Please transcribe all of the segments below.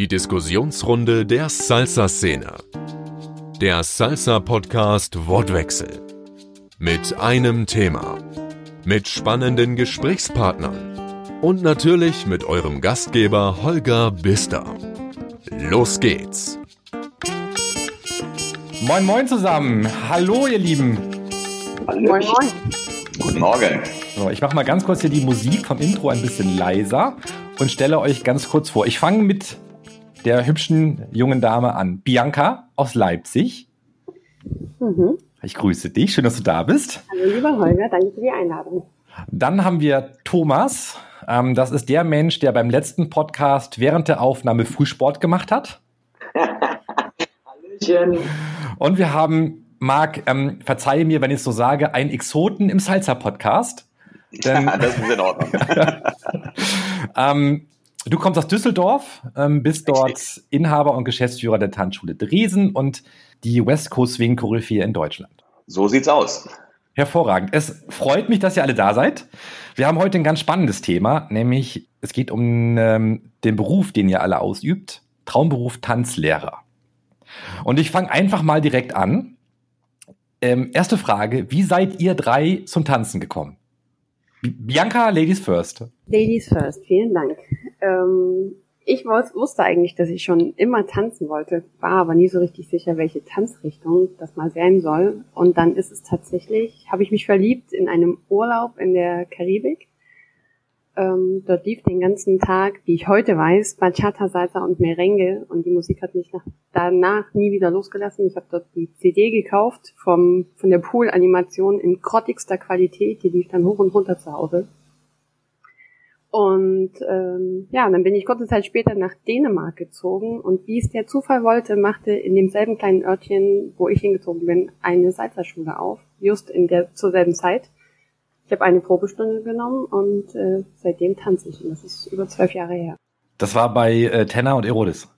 Die Diskussionsrunde der Salsa-Szene. Der Salsa-Podcast Wortwechsel. Mit einem Thema. Mit spannenden Gesprächspartnern. Und natürlich mit eurem Gastgeber Holger Bister. Los geht's. Moin, moin zusammen. Hallo, ihr Lieben. Moin, moin. Guten Morgen. So, ich mache mal ganz kurz hier die Musik vom Intro ein bisschen leiser und stelle euch ganz kurz vor. Ich fange mit der hübschen jungen Dame an. Bianca aus Leipzig. Mhm. Ich grüße dich. Schön, dass du da bist. Hallo, lieber Holger. Danke für die Einladung. Dann haben wir Thomas. Ähm, das ist der Mensch, der beim letzten Podcast während der Aufnahme Frühsport gemacht hat. Hallöchen. Und wir haben, Marc, ähm, verzeihe mir, wenn ich es so sage, einen Exoten im Salsa-Podcast. Denn, das ist in Ordnung. ähm, du kommst aus Düsseldorf, ähm, bist dort Inhaber und Geschäftsführer der Tanzschule Dresden und die West Coast Swing Koryphäe in Deutschland. So sieht's aus. Hervorragend. Es freut mich, dass ihr alle da seid. Wir haben heute ein ganz spannendes Thema, nämlich es geht um ähm, den Beruf, den ihr alle ausübt. Traumberuf Tanzlehrer. Und ich fange einfach mal direkt an. Ähm, erste Frage, wie seid ihr drei zum Tanzen gekommen? Bianca, Ladies First. Ladies First, vielen Dank. Ähm, ich wusste eigentlich, dass ich schon immer tanzen wollte, war aber nie so richtig sicher, welche Tanzrichtung das mal sein soll. Und dann ist es tatsächlich, habe ich mich verliebt in einem Urlaub in der Karibik ähm, dort lief den ganzen Tag, wie ich heute weiß, Bachata, Salsa und Merengue und die Musik hat mich nach, danach nie wieder losgelassen. Ich habe dort die CD gekauft vom, von der Pool-Animation in grottigster Qualität, die lief dann hoch und runter zu Hause. Und ähm, ja, dann bin ich kurze Zeit später nach Dänemark gezogen und wie es der Zufall wollte, machte in demselben kleinen Örtchen, wo ich hingezogen bin, eine Salzerschule auf, just in der zur selben Zeit. Ich habe eine Probestunde genommen und äh, seitdem tanze ich. Und das ist über zwölf Jahre her. Das war bei äh, Tenna und Erodis.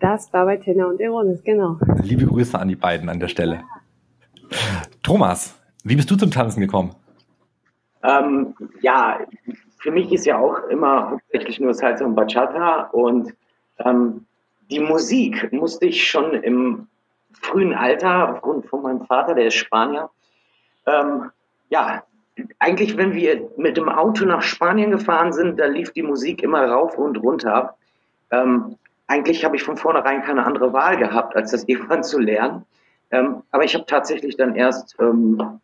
Das war bei Tenna und Erodis, genau. Liebe Grüße an die beiden an der Stelle. Ja. Thomas, wie bist du zum Tanzen gekommen? Ähm, ja, für mich ist ja auch immer hauptsächlich nur Salsa und Bachata und ähm, die Musik musste ich schon im frühen Alter, aufgrund von meinem Vater, der ist Spanier, ähm, ja, eigentlich, wenn wir mit dem Auto nach Spanien gefahren sind, da lief die Musik immer rauf und runter. Ähm, eigentlich habe ich von vornherein keine andere Wahl gehabt, als das irgendwann zu lernen. Ähm, aber ich habe tatsächlich dann erst, ähm,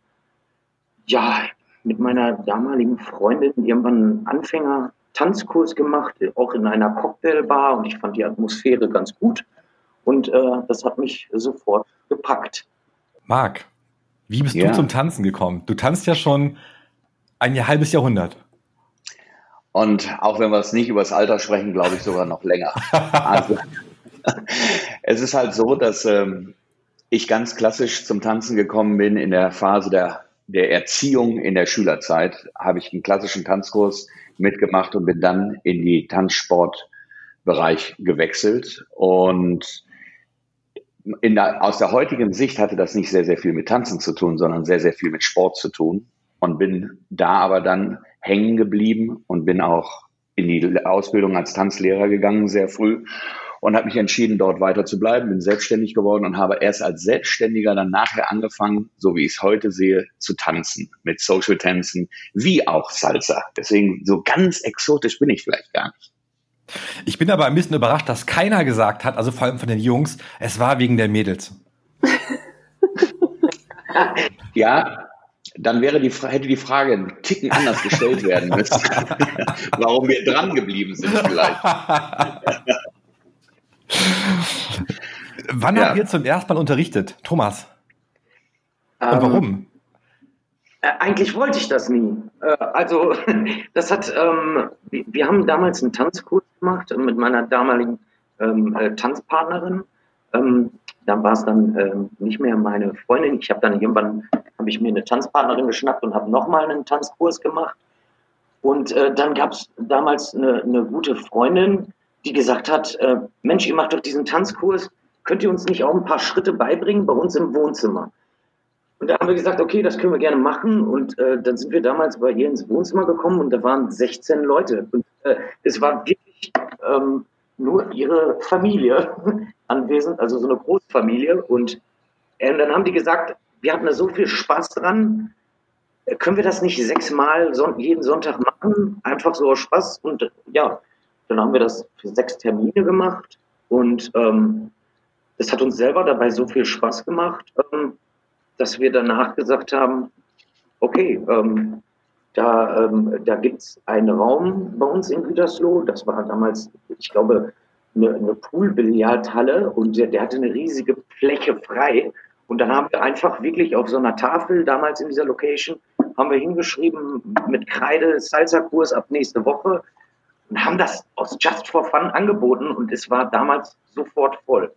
ja, mit meiner damaligen Freundin irgendwann einen Anfänger-Tanzkurs gemacht, auch in einer Cocktailbar und ich fand die Atmosphäre ganz gut und äh, das hat mich sofort gepackt. Marc, wie bist ja. du zum Tanzen gekommen? Du tanzt ja schon ein halbes Jahrhundert. Und auch wenn wir es nicht über das Alter sprechen, glaube ich sogar noch länger. also, es ist halt so, dass ähm, ich ganz klassisch zum Tanzen gekommen bin in der Phase der, der Erziehung in der Schülerzeit. Habe ich einen klassischen Tanzkurs mitgemacht und bin dann in die Tanzsportbereich gewechselt. Und der, aus der heutigen Sicht hatte das nicht sehr, sehr viel mit Tanzen zu tun, sondern sehr, sehr viel mit Sport zu tun. Und bin da aber dann hängen geblieben und bin auch in die Ausbildung als Tanzlehrer gegangen, sehr früh. Und habe mich entschieden, dort weiter zu bleiben, bin selbstständig geworden und habe erst als Selbstständiger dann nachher angefangen, so wie ich es heute sehe, zu tanzen. Mit Social Tänzen, wie auch Salsa. Deswegen so ganz exotisch bin ich vielleicht gar nicht. Ich bin aber ein bisschen überrascht, dass keiner gesagt hat, also vor allem von den Jungs, es war wegen der Mädels. ja, dann wäre die, hätte die Frage einen Ticken anders gestellt werden müssen. Warum wir dran geblieben sind vielleicht. Wann ja. habt ihr zum ersten Mal unterrichtet, Thomas? Und ähm, warum? Äh, eigentlich wollte ich das nie. Äh, also, das hat, ähm, wir haben damals einen Tanzkurs gemacht mit meiner damaligen ähm, äh, Tanzpartnerin. Ähm, dann war es dann nicht mehr meine Freundin. Ich habe dann irgendwann, habe ich mir eine Tanzpartnerin geschnappt und habe nochmal einen Tanzkurs gemacht. Und äh, dann gab es damals eine, eine, gute Freundin, die gesagt hat, äh, Mensch, ihr macht doch diesen Tanzkurs, könnt ihr uns nicht auch ein paar Schritte beibringen bei uns im Wohnzimmer? Und da haben wir gesagt, okay, das können wir gerne machen. Und äh, dann sind wir damals bei ihr ins Wohnzimmer gekommen und da waren 16 Leute. Und äh, es war wirklich ähm, nur ihre Familie anwesend, also so eine Großfamilie. Und äh, dann haben die gesagt, wir hatten da so viel Spaß dran, können wir das nicht sechsmal son jeden Sonntag machen? Einfach so aus Spaß. Und ja, dann haben wir das für sechs Termine gemacht. Und ähm, das hat uns selber dabei so viel Spaß gemacht, ähm, dass wir danach gesagt haben, okay, ähm, da, ähm, da gibt es einen Raum bei uns in Gütersloh. Das war damals, ich glaube, eine, eine Poolbillardhalle und der, der hatte eine riesige Fläche frei. Und dann haben wir einfach wirklich auf so einer Tafel damals in dieser Location haben wir hingeschrieben mit Kreide Salsa-Kurs ab nächste Woche und haben das aus Just for Fun angeboten und es war damals sofort voll.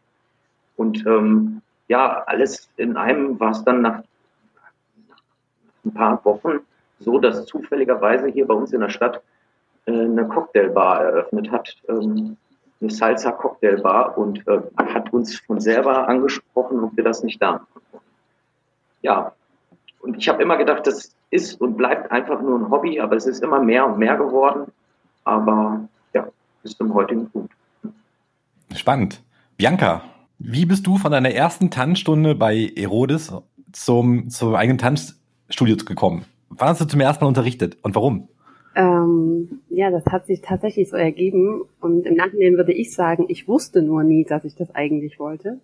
Und ähm, ja, alles in einem war es dann nach, ein paar Wochen so, dass zufälligerweise hier bei uns in der Stadt äh, eine Cocktailbar eröffnet hat, ähm, eine Salsa Cocktailbar und äh, hat uns von selber angesprochen, ob wir das nicht da machen. Ja, und ich habe immer gedacht, das ist und bleibt einfach nur ein Hobby, aber es ist immer mehr und mehr geworden. Aber ja, bis zum heutigen Punkt. Spannend. Bianca, wie bist du von deiner ersten Tanzstunde bei Erodis zum, zum eigenen Tanzstudio gekommen? Wann hast du zum ersten Mal unterrichtet und warum? Ähm, ja, das hat sich tatsächlich so ergeben. Und im Nachhinein würde ich sagen, ich wusste nur nie, dass ich das eigentlich wollte.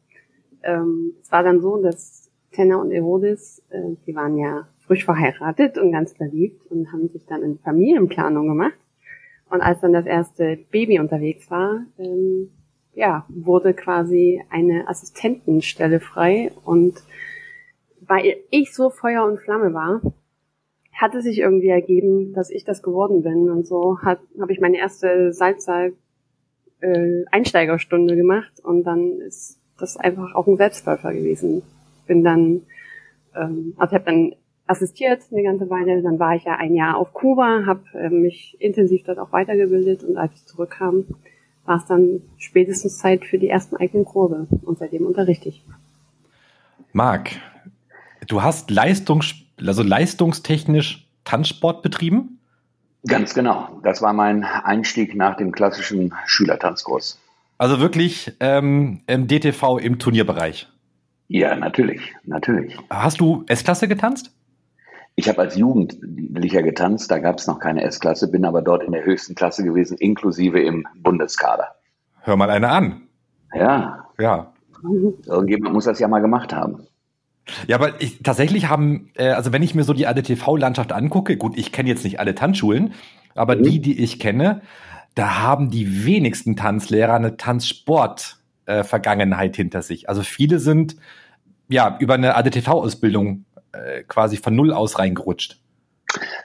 Ähm, es war dann so, dass Tenna und Erodis, äh, die waren ja frisch verheiratet und ganz verliebt und haben sich dann in Familienplanung gemacht. Und als dann das erste Baby unterwegs war, ähm, ja, wurde quasi eine Assistentenstelle frei. Und weil ich so Feuer und Flamme war, hatte sich irgendwie ergeben, dass ich das geworden bin. Und so habe ich meine erste Salzsaal äh, gemacht. Und dann ist das einfach auch ein Selbstläufer gewesen. Bin dann, ähm, also habe dann assistiert eine ganze Weile, dann war ich ja ein Jahr auf Kuba, habe äh, mich intensiv dort auch weitergebildet. Und als ich zurückkam, war es dann spätestens Zeit für die ersten eigenen Kurse und seitdem unterrichte ich. Marc, du hast Leistungs also leistungstechnisch Tanzsport betrieben? Ganz genau. Das war mein Einstieg nach dem klassischen Schülertanzkurs. Also wirklich ähm, im DTV im Turnierbereich? Ja, natürlich, natürlich. Hast du S-Klasse getanzt? Ich habe als Jugendlicher getanzt, da gab es noch keine S-Klasse, bin aber dort in der höchsten Klasse gewesen, inklusive im Bundeskader. Hör mal eine an. Ja. Ja. Irgendjemand muss das ja mal gemacht haben. Ja, aber ich, tatsächlich haben, äh, also wenn ich mir so die ADTV-Landschaft angucke, gut, ich kenne jetzt nicht alle Tanzschulen, aber mhm. die, die ich kenne, da haben die wenigsten Tanzlehrer eine Tanzsport-Vergangenheit äh, hinter sich. Also viele sind ja über eine ADTV-Ausbildung äh, quasi von null aus reingerutscht.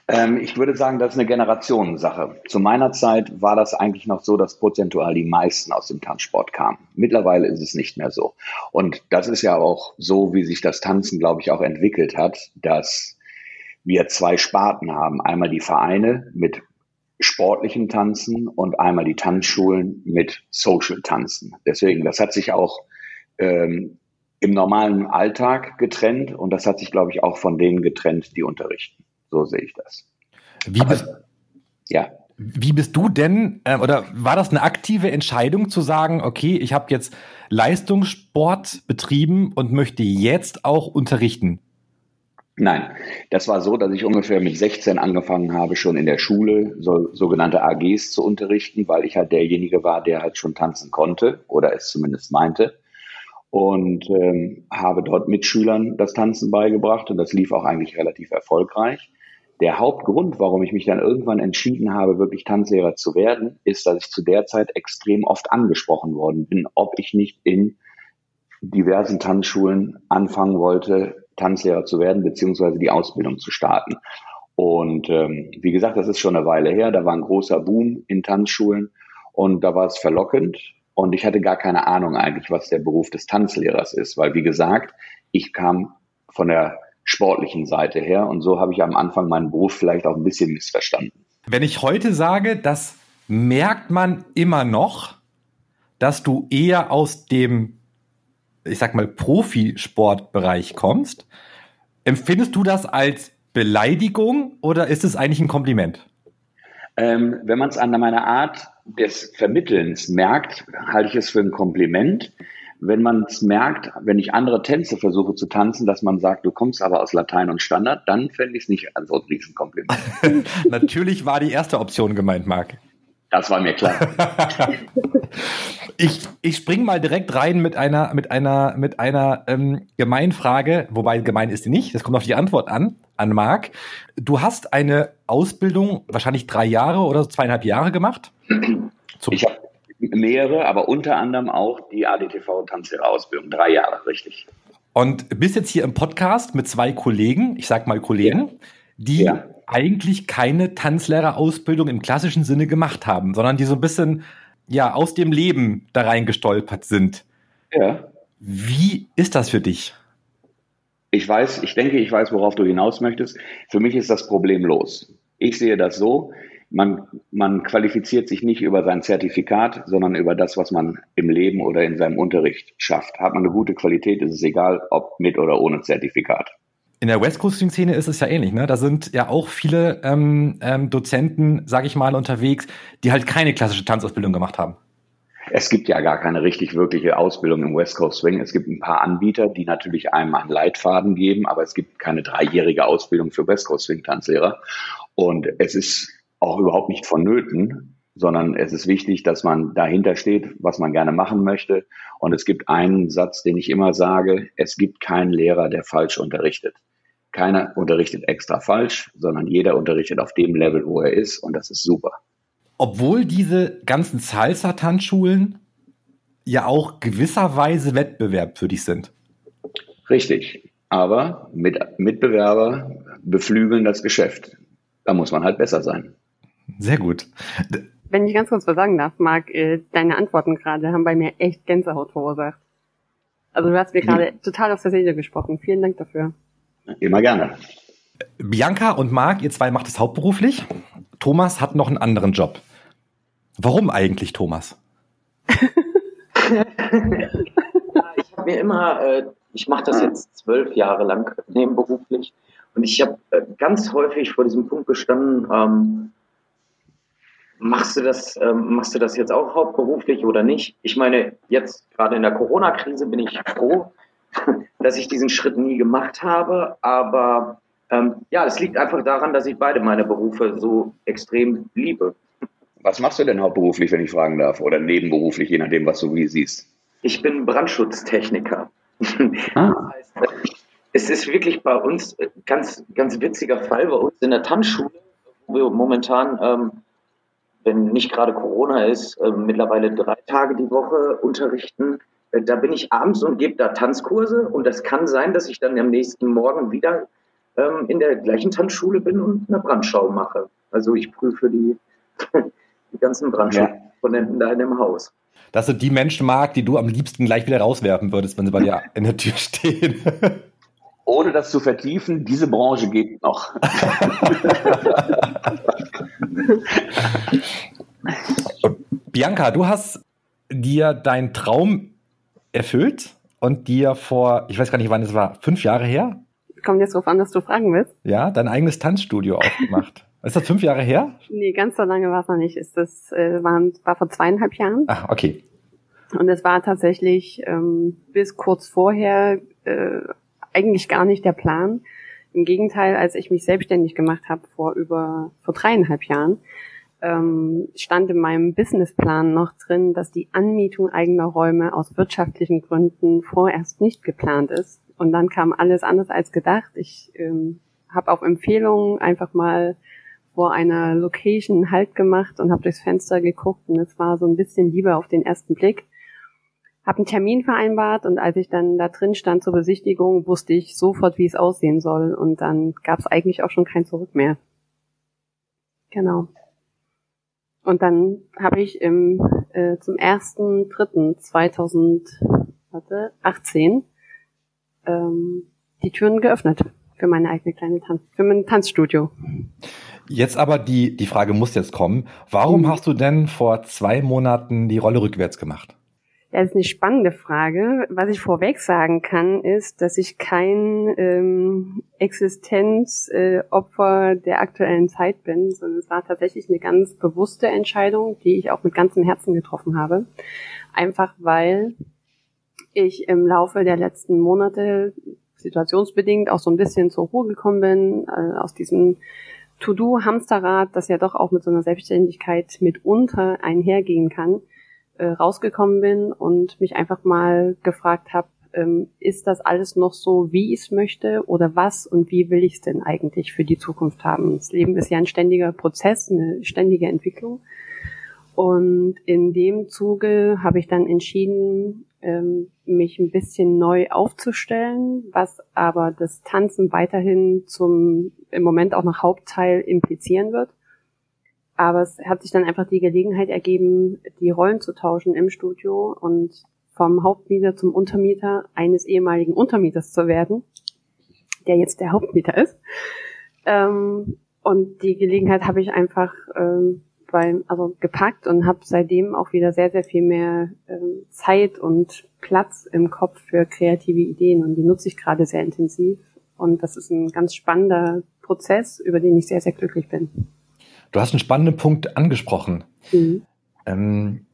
Ähm, ich würde sagen, das ist eine Generationensache. Zu meiner Zeit war das eigentlich noch so, dass prozentual die meisten aus dem Tanzsport kamen. Mittlerweile ist es nicht mehr so. Und das ist ja auch so, wie sich das Tanzen, glaube ich, auch entwickelt hat, dass wir zwei Sparten haben. Einmal die Vereine mit sportlichen Tanzen und einmal die Tanzschulen mit Social Tanzen. Deswegen, das hat sich auch ähm, im normalen Alltag getrennt und das hat sich, glaube ich, auch von denen getrennt, die unterrichten. So sehe ich das. Wie bist, Aber, ja. Wie bist du denn, äh, oder war das eine aktive Entscheidung zu sagen, okay, ich habe jetzt Leistungssport betrieben und möchte jetzt auch unterrichten? Nein, das war so, dass ich ungefähr mit 16 angefangen habe, schon in der Schule so, sogenannte AGs zu unterrichten, weil ich halt derjenige war, der halt schon tanzen konnte oder es zumindest meinte. Und ähm, habe dort Mitschülern das Tanzen beigebracht und das lief auch eigentlich relativ erfolgreich. Der Hauptgrund, warum ich mich dann irgendwann entschieden habe, wirklich Tanzlehrer zu werden, ist, dass ich zu der Zeit extrem oft angesprochen worden bin, ob ich nicht in diversen Tanzschulen anfangen wollte, Tanzlehrer zu werden, beziehungsweise die Ausbildung zu starten. Und ähm, wie gesagt, das ist schon eine Weile her. Da war ein großer Boom in Tanzschulen und da war es verlockend. Und ich hatte gar keine Ahnung eigentlich, was der Beruf des Tanzlehrers ist, weil wie gesagt, ich kam von der sportlichen Seite her. Und so habe ich am Anfang meinen Beruf vielleicht auch ein bisschen missverstanden. Wenn ich heute sage, das merkt man immer noch, dass du eher aus dem, ich sag mal, Profisportbereich kommst. Empfindest du das als Beleidigung oder ist es eigentlich ein Kompliment? Ähm, wenn man es an meiner Art des Vermittelns merkt, halte ich es für ein Kompliment. Wenn man es merkt, wenn ich andere Tänze versuche zu tanzen, dass man sagt, du kommst aber aus Latein und Standard, dann fände ich es nicht so ein Riesenkompliment. Natürlich war die erste Option gemeint, Marc. Das war mir klar. ich ich spring mal direkt rein mit einer mit einer mit einer ähm, Gemeinfrage, wobei gemein ist sie nicht. Das kommt auf die Antwort an an Marc. Du hast eine Ausbildung wahrscheinlich drei Jahre oder zweieinhalb Jahre gemacht. Zum ich habe mehrere, aber unter anderem auch die ADTV Tanzlehrerausbildung. Drei Jahre, richtig. Und bist jetzt hier im Podcast mit zwei Kollegen, ich sag mal Kollegen, ja. die ja eigentlich keine Tanzlehrerausbildung im klassischen Sinne gemacht haben, sondern die so ein bisschen ja aus dem Leben da reingestolpert sind. Ja. Wie ist das für dich? Ich weiß, ich denke, ich weiß, worauf du hinaus möchtest. Für mich ist das problemlos. Ich sehe das so, man, man qualifiziert sich nicht über sein Zertifikat, sondern über das, was man im Leben oder in seinem Unterricht schafft. Hat man eine gute Qualität, ist es egal, ob mit oder ohne Zertifikat in der West Coasting Szene ist es ja ähnlich, ne? Da sind ja auch viele ähm, ähm, Dozenten, sage ich mal, unterwegs, die halt keine klassische Tanzausbildung gemacht haben. Es gibt ja gar keine richtig wirkliche Ausbildung im West Coast Swing. Es gibt ein paar Anbieter, die natürlich einem einen Leitfaden geben, aber es gibt keine dreijährige Ausbildung für West Coast Swing Tanzlehrer. Und es ist auch überhaupt nicht vonnöten, sondern es ist wichtig, dass man dahinter steht, was man gerne machen möchte. Und es gibt einen Satz, den ich immer sage, es gibt keinen Lehrer, der falsch unterrichtet. Keiner unterrichtet extra falsch, sondern jeder unterrichtet auf dem Level, wo er ist und das ist super. Obwohl diese ganzen Salsa-Tanzschulen ja auch gewisserweise Wettbewerb für dich sind. Richtig. Aber mit, Mitbewerber beflügeln das Geschäft. Da muss man halt besser sein. Sehr gut. Wenn ich ganz kurz was sagen darf, Marc, äh, deine Antworten gerade haben bei mir echt Gänsehaut verursacht. Also du hast mir gerade hm. total aus der Seele gesprochen. Vielen Dank dafür. Immer gerne. Bianca und Marc, ihr zwei macht es hauptberuflich. Thomas hat noch einen anderen Job. Warum eigentlich, Thomas? ich habe mir immer, äh, ich mache das jetzt zwölf Jahre lang nebenberuflich und ich habe äh, ganz häufig vor diesem Punkt gestanden, ähm, machst du das, ähm, machst du das jetzt auch hauptberuflich oder nicht? Ich meine, jetzt gerade in der Corona-Krise bin ich froh, dass ich diesen Schritt nie gemacht habe. Aber ähm, ja, es liegt einfach daran, dass ich beide meine Berufe so extrem liebe. Was machst du denn hauptberuflich, wenn ich fragen darf? Oder nebenberuflich, je nachdem, was du wie siehst? Ich bin Brandschutztechniker. Ah. es ist wirklich bei uns ganz, ganz witziger Fall bei uns in der Tanzschule, wo wir momentan, ähm, wenn nicht gerade Corona ist, äh, mittlerweile drei Tage die Woche unterrichten äh, da bin ich abends und gebe da Tanzkurse und das kann sein, dass ich dann am nächsten Morgen wieder ähm, in der gleichen Tanzschule bin und eine Brandschau mache. Also ich prüfe die, die ganzen Brandschutzkomponenten ja. da in dem Haus. Das sind die Menschen, Marc, die du am liebsten gleich wieder rauswerfen würdest, wenn sie bei dir in der Tür stehen. Ohne das zu vertiefen, diese Branche geht noch. Bianca, du hast dir dein Traum erfüllt und dir vor, ich weiß gar nicht, wann es war, fünf Jahre her? Kommt jetzt drauf an, dass du fragen willst. Ja, dein eigenes Tanzstudio aufgemacht. Ist das fünf Jahre her? Nee, ganz so lange war es noch nicht. Ist das äh, war, war vor zweieinhalb Jahren. Ach, okay. Und es war tatsächlich ähm, bis kurz vorher äh, eigentlich gar nicht der Plan. Im Gegenteil, als ich mich selbstständig gemacht habe vor über vor dreieinhalb Jahren, ähm, stand in meinem Businessplan noch drin, dass die Anmietung eigener Räume aus wirtschaftlichen Gründen vorerst nicht geplant ist. Und dann kam alles anders als gedacht. Ich ähm, habe auf Empfehlungen einfach mal vor einer Location Halt gemacht und habe durchs Fenster geguckt und es war so ein bisschen Liebe auf den ersten Blick. Hab einen Termin vereinbart und als ich dann da drin stand zur Besichtigung, wusste ich sofort, wie es aussehen soll und dann gab es eigentlich auch schon kein Zurück mehr. Genau. Und dann habe ich im, äh, zum 1.3.2018 ähm, die Türen geöffnet für meine eigene kleine Tanz, für mein Tanzstudio. Jetzt aber die, die Frage muss jetzt kommen. Warum mhm. hast du denn vor zwei Monaten die Rolle rückwärts gemacht? Ja, das ist eine spannende Frage. Was ich vorweg sagen kann, ist, dass ich kein ähm, Existenzopfer äh, der aktuellen Zeit bin, sondern es war tatsächlich eine ganz bewusste Entscheidung, die ich auch mit ganzem Herzen getroffen habe. Einfach weil ich im Laufe der letzten Monate situationsbedingt auch so ein bisschen zur Ruhe gekommen bin, äh, aus diesem To-Do-Hamsterrad, das ja doch auch mit so einer Selbstständigkeit mitunter einhergehen kann äh, rausgekommen bin und mich einfach mal gefragt habe, ähm, ist das alles noch so, wie ich es möchte oder was und wie will ich es denn eigentlich für die Zukunft haben? Das Leben ist ja ein ständiger Prozess, eine ständige Entwicklung. Und in dem Zuge habe ich dann entschieden, ähm, mich ein bisschen neu aufzustellen, was aber das Tanzen weiterhin zum im Moment auch noch Hauptteil implizieren wird. Aber es hat sich dann einfach die Gelegenheit ergeben, die Rollen zu tauschen im Studio und vom Hauptmieter zum Untermieter eines ehemaligen Untermieters zu werden, der jetzt der Hauptmieter ist. Ähm, und die Gelegenheit habe ich einfach ähm, beim, also gepackt und habe seitdem auch wieder sehr, sehr viel mehr ähm, Zeit und Platz im Kopf für kreative Ideen und die nutze ich gerade sehr intensiv. Und das ist ein ganz spannender Prozess, über den ich sehr, sehr glücklich bin. Du hast einen spannenden Punkt angesprochen. Mhm. Ähm,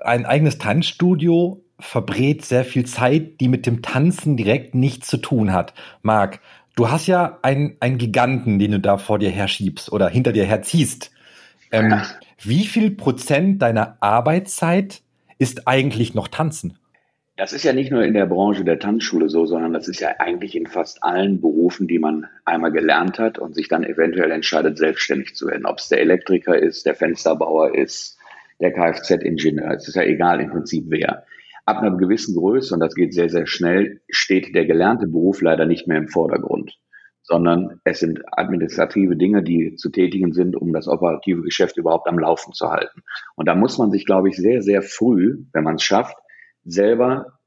ein eigenes Tanzstudio verbrät sehr viel Zeit, die mit dem Tanzen direkt nichts zu tun hat. Marc, du hast ja einen, einen Giganten, den du da vor dir herschiebst oder hinter dir herziehst. Ähm, wie viel Prozent deiner Arbeitszeit ist eigentlich noch Tanzen? Das ist ja nicht nur in der Branche der Tanzschule so, sondern das ist ja eigentlich in fast allen Berufen, die man einmal gelernt hat und sich dann eventuell entscheidet, selbstständig zu werden. Ob es der Elektriker ist, der Fensterbauer ist, der Kfz-Ingenieur, es ist ja egal im Prinzip wer. Ab einer gewissen Größe, und das geht sehr, sehr schnell, steht der gelernte Beruf leider nicht mehr im Vordergrund, sondern es sind administrative Dinge, die zu tätigen sind, um das operative Geschäft überhaupt am Laufen zu halten. Und da muss man sich, glaube ich, sehr, sehr früh, wenn man es schafft, selber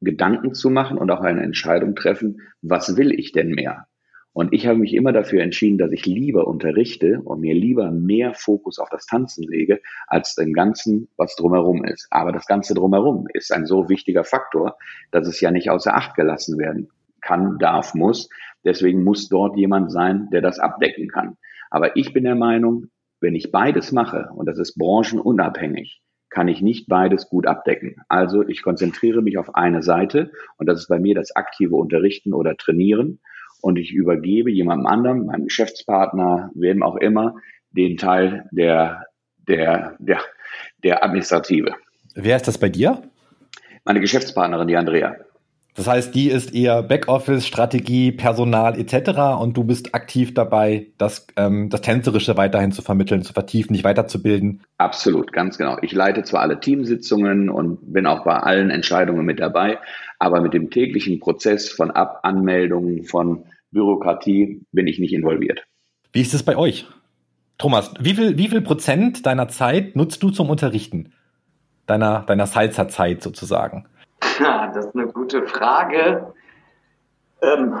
Gedanken zu machen und auch eine Entscheidung treffen, was will ich denn mehr? Und ich habe mich immer dafür entschieden, dass ich lieber unterrichte und mir lieber mehr Fokus auf das Tanzen lege, als dem Ganzen, was drumherum ist. Aber das Ganze drumherum ist ein so wichtiger Faktor, dass es ja nicht außer Acht gelassen werden kann, darf, muss. Deswegen muss dort jemand sein, der das abdecken kann. Aber ich bin der Meinung, wenn ich beides mache, und das ist branchenunabhängig, kann ich nicht beides gut abdecken. Also ich konzentriere mich auf eine Seite und das ist bei mir das aktive Unterrichten oder Trainieren und ich übergebe jemandem anderen, meinem Geschäftspartner, wem auch immer, den Teil der, der, der, der Administrative. Wer ist das bei dir? Meine Geschäftspartnerin, die Andrea. Das heißt, die ist eher Backoffice, Strategie, Personal etc. und du bist aktiv dabei, das, ähm, das Tänzerische weiterhin zu vermitteln, zu vertiefen, dich weiterzubilden. Absolut, ganz genau. Ich leite zwar alle Teamsitzungen und bin auch bei allen Entscheidungen mit dabei, aber mit dem täglichen Prozess von Abanmeldungen, von Bürokratie bin ich nicht involviert. Wie ist es bei euch? Thomas, wie viel, wie viel Prozent deiner Zeit nutzt du zum Unterrichten? Deiner, deiner Salsa-Zeit sozusagen? Ja, das ist eine gute Frage. Ähm,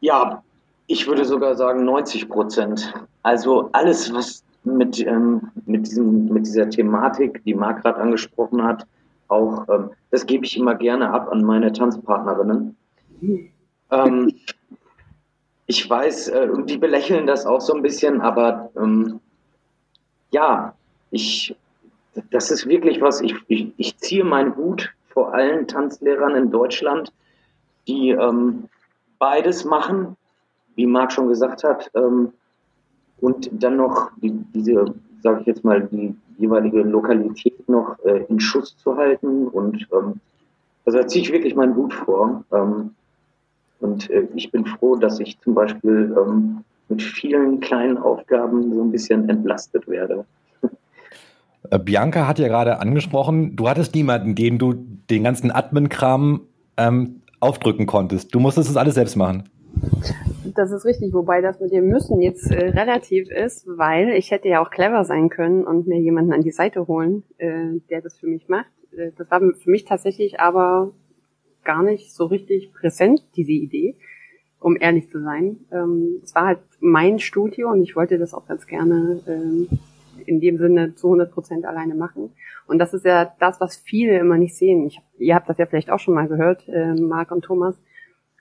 ja, ich würde sogar sagen 90 Prozent. Also alles, was mit, ähm, mit, diesem, mit dieser Thematik, die Marc gerade angesprochen hat, auch, ähm, das gebe ich immer gerne ab an meine Tanzpartnerinnen. Ähm, ich weiß, äh, die belächeln das auch so ein bisschen, aber ähm, ja, ich, das ist wirklich was, ich, ich, ich ziehe meinen Hut vor allen Tanzlehrern in Deutschland, die ähm, beides machen, wie Marc schon gesagt hat, ähm, und dann noch die, diese, sage ich jetzt mal, die jeweilige Lokalität noch äh, in Schuss zu halten. Und ähm, also da ziehe ich wirklich meinen Hut vor. Ähm, und äh, ich bin froh, dass ich zum Beispiel ähm, mit vielen kleinen Aufgaben so ein bisschen entlastet werde. Äh, Bianca hat ja gerade angesprochen, du hattest niemanden, den du den ganzen Admin-Kram ähm, aufdrücken konntest. Du musstest das alles selbst machen. Das ist richtig, wobei das mit dem Müssen jetzt äh, relativ ist, weil ich hätte ja auch clever sein können und mir jemanden an die Seite holen, äh, der das für mich macht. Äh, das war für mich tatsächlich aber gar nicht so richtig präsent, diese Idee, um ehrlich zu sein. Ähm, es war halt mein Studio und ich wollte das auch ganz gerne ähm, in dem Sinne zu 100 Prozent alleine machen. Und das ist ja das, was viele immer nicht sehen. Ich, ihr habt das ja vielleicht auch schon mal gehört, äh, Marc und Thomas.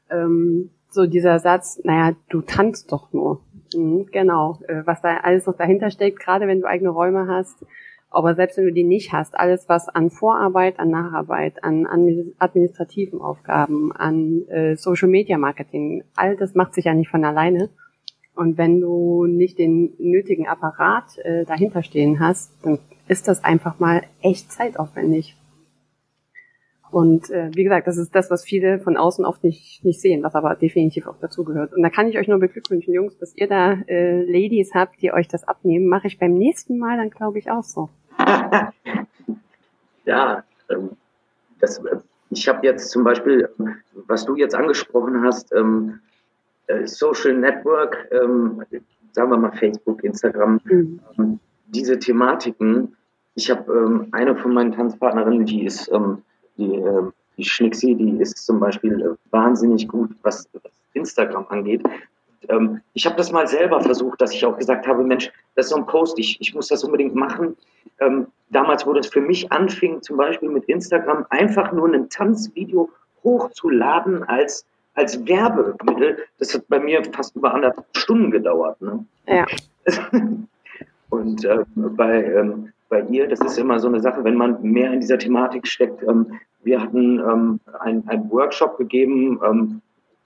Ähm, so dieser Satz, naja, du tanzt doch nur. Mhm, genau, äh, was da alles noch dahinter steckt, gerade wenn du eigene Räume hast. Aber selbst wenn du die nicht hast, alles was an Vorarbeit, an Nacharbeit, an administrativen Aufgaben, an äh, Social Media Marketing, all das macht sich ja nicht von alleine. Und wenn du nicht den nötigen Apparat äh, dahinter stehen hast, dann ist das einfach mal echt zeitaufwendig. Und äh, wie gesagt, das ist das, was viele von außen oft nicht, nicht sehen, was aber definitiv auch dazugehört. Und da kann ich euch nur beglückwünschen, Jungs, dass ihr da äh, Ladies habt, die euch das abnehmen. Mache ich beim nächsten Mal dann, glaube ich, auch so. ja, ähm, das, ich habe jetzt zum Beispiel, was du jetzt angesprochen hast, ähm, äh, Social Network, ähm, sagen wir mal Facebook, Instagram, mhm. Ähm, diese Thematiken. Ich habe ähm, eine von meinen Tanzpartnerinnen, die ist ähm, die, äh, die Schnicksi, die ist zum Beispiel äh, wahnsinnig gut, was, was Instagram angeht. Ähm, ich habe das mal selber versucht, dass ich auch gesagt habe, Mensch, das ist so ein Post, ich, ich muss das unbedingt machen. Ähm, damals, wo das für mich anfing, zum Beispiel mit Instagram, einfach nur ein Tanzvideo hochzuladen als, als Werbemittel, das hat bei mir fast über anderthalb Stunden gedauert. Ne? Ja. Und äh, bei, ähm, bei ihr, das ist immer so eine Sache, wenn man mehr in dieser Thematik steckt. Ähm, wir hatten ähm, einen Workshop gegeben ähm,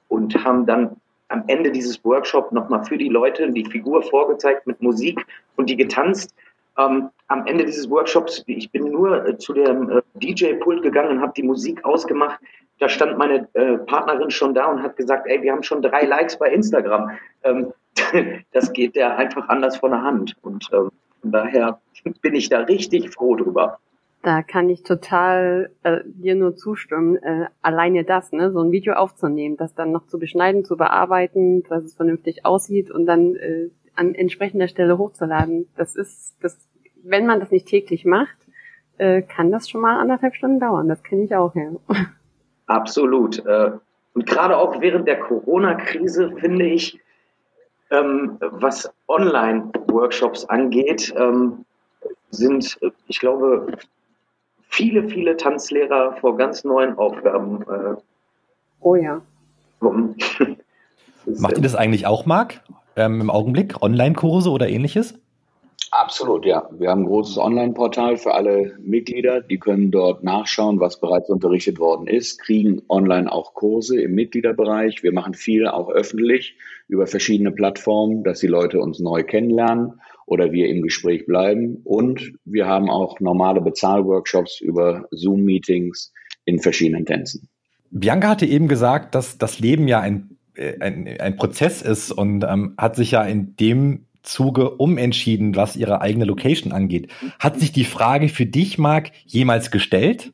und haben dann am Ende dieses Workshops nochmal für die Leute die Figur vorgezeigt mit Musik und die getanzt. Ähm, am Ende dieses Workshops, ich bin nur äh, zu dem äh, DJ-Pult gegangen und habe die Musik ausgemacht. Da stand meine äh, Partnerin schon da und hat gesagt, ey, wir haben schon drei Likes bei Instagram. Ähm, das geht der einfach anders von der Hand. Und ähm, von daher bin ich da richtig froh drüber. Da kann ich total äh, dir nur zustimmen. Äh, alleine das, ne, so ein Video aufzunehmen, das dann noch zu beschneiden, zu bearbeiten, dass es vernünftig aussieht und dann äh, an entsprechender Stelle hochzuladen, das ist, das, wenn man das nicht täglich macht, äh, kann das schon mal anderthalb Stunden dauern. Das kenne ich auch, ja. Absolut. Äh, und gerade auch während der Corona-Krise finde ich, ähm, was Online-Workshops angeht, ähm, sind, ich glaube, viele, viele Tanzlehrer vor ganz neuen Aufgaben. Äh, oh ja. Macht ihr das eigentlich auch, Marc? Ähm, Im Augenblick? Online-Kurse oder ähnliches? Absolut, ja. Wir haben ein großes Online-Portal für alle Mitglieder. Die können dort nachschauen, was bereits unterrichtet worden ist, kriegen online auch Kurse im Mitgliederbereich. Wir machen viel auch öffentlich über verschiedene Plattformen, dass die Leute uns neu kennenlernen oder wir im Gespräch bleiben. Und wir haben auch normale Bezahlworkshops über Zoom-Meetings in verschiedenen Tänzen. Bianca hatte eben gesagt, dass das Leben ja ein, ein, ein Prozess ist und ähm, hat sich ja in dem Zuge umentschieden, was ihre eigene Location angeht. Hat sich die Frage für dich, Marc, jemals gestellt?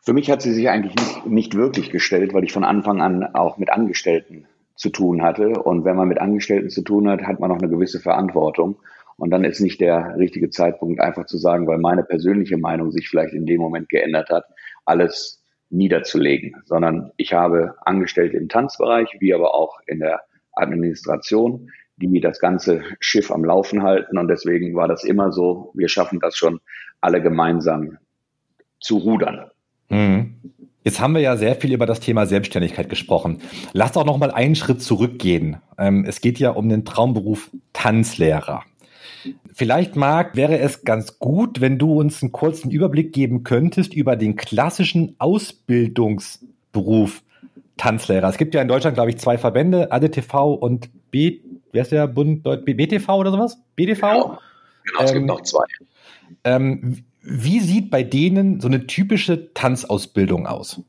Für mich hat sie sich eigentlich nicht, nicht wirklich gestellt, weil ich von Anfang an auch mit Angestellten zu tun hatte. Und wenn man mit Angestellten zu tun hat, hat man auch eine gewisse Verantwortung. Und dann ist nicht der richtige Zeitpunkt, einfach zu sagen, weil meine persönliche Meinung sich vielleicht in dem Moment geändert hat, alles niederzulegen, sondern ich habe Angestellte im Tanzbereich, wie aber auch in der Administration, die das ganze Schiff am Laufen halten. Und deswegen war das immer so, wir schaffen das schon alle gemeinsam zu rudern. Mhm. Jetzt haben wir ja sehr viel über das Thema Selbstständigkeit gesprochen. Lass auch noch mal einen Schritt zurückgehen. Ähm, es geht ja um den Traumberuf Tanzlehrer. Vielleicht, Marc, wäre es ganz gut, wenn du uns einen kurzen Überblick geben könntest über den klassischen Ausbildungsberuf Tanzlehrer. Es gibt ja in Deutschland, glaube ich, zwei Verbände, ADTV und B, wer ist der Bund, BTV oder sowas? BTV? Genau, genau es ähm, gibt noch zwei. Ähm, wie sieht bei denen so eine typische Tanzausbildung aus?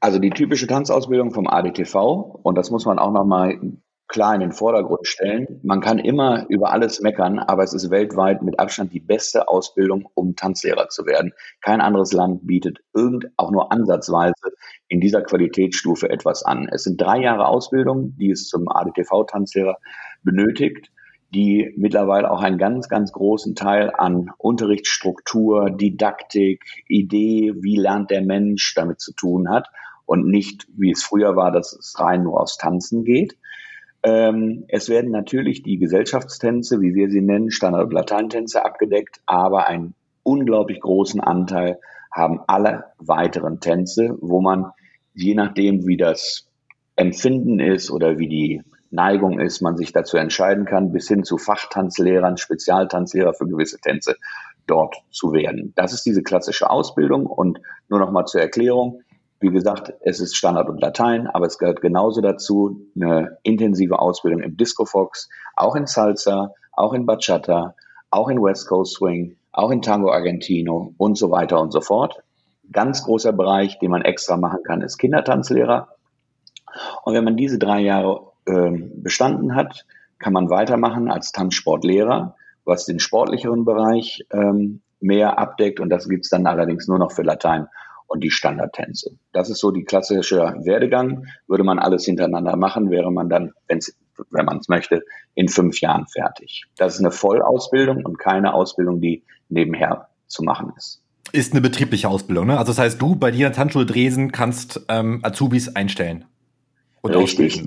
Also die typische Tanzausbildung vom ADTV, und das muss man auch nochmal klar in den Vordergrund stellen. Man kann immer über alles meckern, aber es ist weltweit mit Abstand die beste Ausbildung, um Tanzlehrer zu werden. Kein anderes Land bietet irgend auch nur ansatzweise in dieser Qualitätsstufe etwas an. Es sind drei Jahre Ausbildung, die es zum ADTV-Tanzlehrer benötigt die mittlerweile auch einen ganz, ganz großen Teil an Unterrichtsstruktur, Didaktik, Idee, wie lernt der Mensch damit zu tun hat und nicht, wie es früher war, dass es rein nur aufs Tanzen geht. Ähm, es werden natürlich die Gesellschaftstänze, wie wir sie nennen, Standard- und Lateintänze abgedeckt, aber einen unglaublich großen Anteil haben alle weiteren Tänze, wo man je nachdem, wie das Empfinden ist oder wie die Neigung ist, man sich dazu entscheiden kann, bis hin zu Fachtanzlehrern, Spezialtanzlehrer für gewisse Tänze dort zu werden. Das ist diese klassische Ausbildung und nur noch mal zur Erklärung. Wie gesagt, es ist Standard und Latein, aber es gehört genauso dazu eine intensive Ausbildung im Disco Fox, auch in Salsa, auch in Bachata, auch in West Coast Swing, auch in Tango Argentino und so weiter und so fort. Ganz großer Bereich, den man extra machen kann, ist Kindertanzlehrer. Und wenn man diese drei Jahre ähm, bestanden hat, kann man weitermachen als Tanzsportlehrer, was den sportlicheren Bereich ähm, mehr abdeckt. Und das gibt's dann allerdings nur noch für Latein und die Standardtänze. Das ist so die klassische Werdegang. Würde man alles hintereinander machen, wäre man dann, wenn man es möchte, in fünf Jahren fertig. Das ist eine Vollausbildung und keine Ausbildung, die nebenher zu machen ist. Ist eine betriebliche Ausbildung, ne? Also das heißt, du bei dir in Tanzschule Dresden kannst ähm, Azubis einstellen. Und Richtig.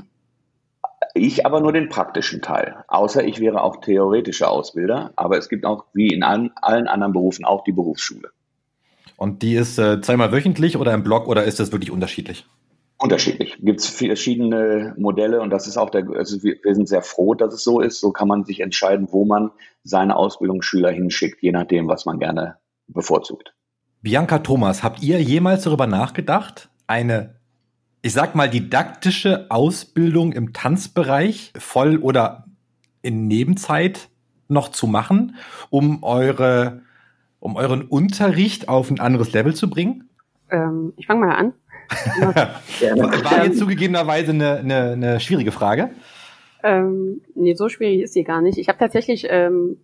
Ich aber nur den praktischen Teil. Außer ich wäre auch theoretischer Ausbilder. Aber es gibt auch, wie in allen, allen anderen Berufen, auch die Berufsschule. Und die ist äh, zweimal wöchentlich oder im Blog oder ist das wirklich unterschiedlich? Unterschiedlich. Gibt es verschiedene Modelle und das ist auch der, also wir, wir sind sehr froh, dass es so ist. So kann man sich entscheiden, wo man seine Ausbildungsschüler hinschickt, je nachdem, was man gerne bevorzugt. Bianca Thomas, habt ihr jemals darüber nachgedacht, eine, ich sag mal, didaktische Ausbildung im Tanzbereich voll oder in Nebenzeit noch zu machen, um eure um euren Unterricht auf ein anderes Level zu bringen? Ähm, ich fange mal an. War jetzt zugegebenerweise eine, eine, eine schwierige Frage. Ähm, nee, so schwierig ist sie gar nicht. Ich habe tatsächlich ähm,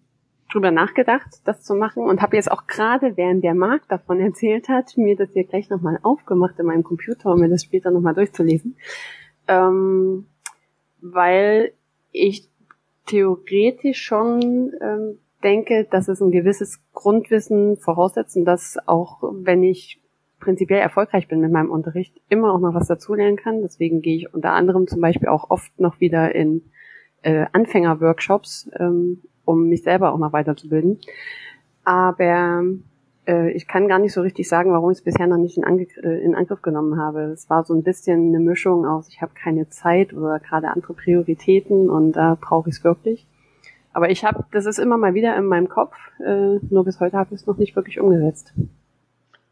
drüber nachgedacht, das zu machen und habe jetzt auch gerade, während der Marc davon erzählt hat, mir das hier gleich nochmal aufgemacht in meinem Computer, um mir das später nochmal durchzulesen. Ähm, weil ich theoretisch schon ähm, denke, dass es ein gewisses Grundwissen voraussetzen, dass auch wenn ich prinzipiell erfolgreich bin mit meinem Unterricht, immer auch noch was dazulernen kann. Deswegen gehe ich unter anderem zum Beispiel auch oft noch wieder in äh, Anfängerworkshops, ähm, um mich selber auch noch weiterzubilden. Aber äh, ich kann gar nicht so richtig sagen, warum ich es bisher noch nicht in, Angr äh, in Angriff genommen habe. Es war so ein bisschen eine Mischung aus, ich habe keine Zeit oder gerade andere Prioritäten und da brauche ich es wirklich. Aber ich habe, das ist immer mal wieder in meinem Kopf, äh, nur bis heute habe ich es noch nicht wirklich umgesetzt.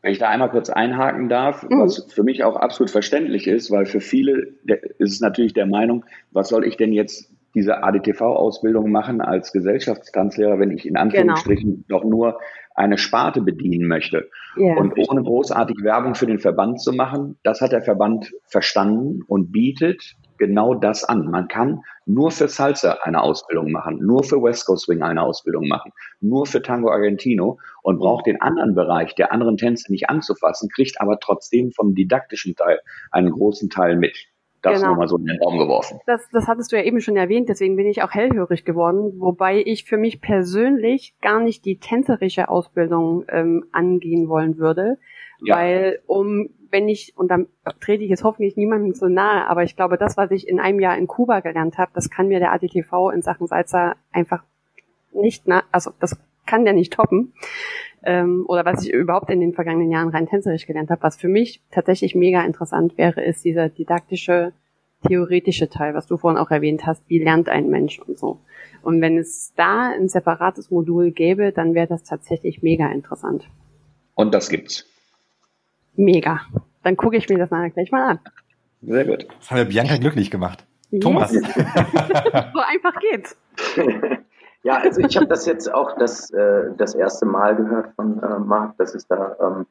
Wenn ich da einmal kurz einhaken darf, mhm. was für mich auch absolut verständlich ist, weil für viele ist es natürlich der Meinung, was soll ich denn jetzt diese ADTV-Ausbildung machen als Gesellschaftstanzlehrer, wenn ich in Anführungsstrichen genau. doch nur eine Sparte bedienen möchte. Yeah. Und ohne großartig Werbung für den Verband zu machen, das hat der Verband verstanden und bietet genau das an. Man kann nur für Salsa eine Ausbildung machen, nur für West Coast Swing eine Ausbildung machen, nur für Tango Argentino und braucht den anderen Bereich der anderen Tänze nicht anzufassen, kriegt aber trotzdem vom didaktischen Teil einen großen Teil mit. Das genau. nochmal so in den Raum geworfen. Das, das hattest du ja eben schon erwähnt, deswegen bin ich auch hellhörig geworden, wobei ich für mich persönlich gar nicht die tänzerische Ausbildung ähm, angehen wollen würde, ja. weil um wenn ich, und dann trete ich jetzt hoffentlich niemandem so nahe, aber ich glaube, das, was ich in einem Jahr in Kuba gelernt habe, das kann mir der ADTV in Sachen Salsa einfach nicht, na, also das kann der nicht toppen. Ähm, oder was ich überhaupt in den vergangenen Jahren rein tänzerisch gelernt habe, was für mich tatsächlich mega interessant wäre, ist dieser didaktische, theoretische Teil, was du vorhin auch erwähnt hast, wie lernt ein Mensch und so. Und wenn es da ein separates Modul gäbe, dann wäre das tatsächlich mega interessant. Und das gibt's. Mega. Dann gucke ich mir das nachher gleich mal an. Sehr gut. Das haben wir Bianca glücklich gemacht. Yes. Thomas. so einfach geht's. ja, also ich habe das jetzt auch das, äh, das erste Mal gehört von äh, Marc, dass es da ähm,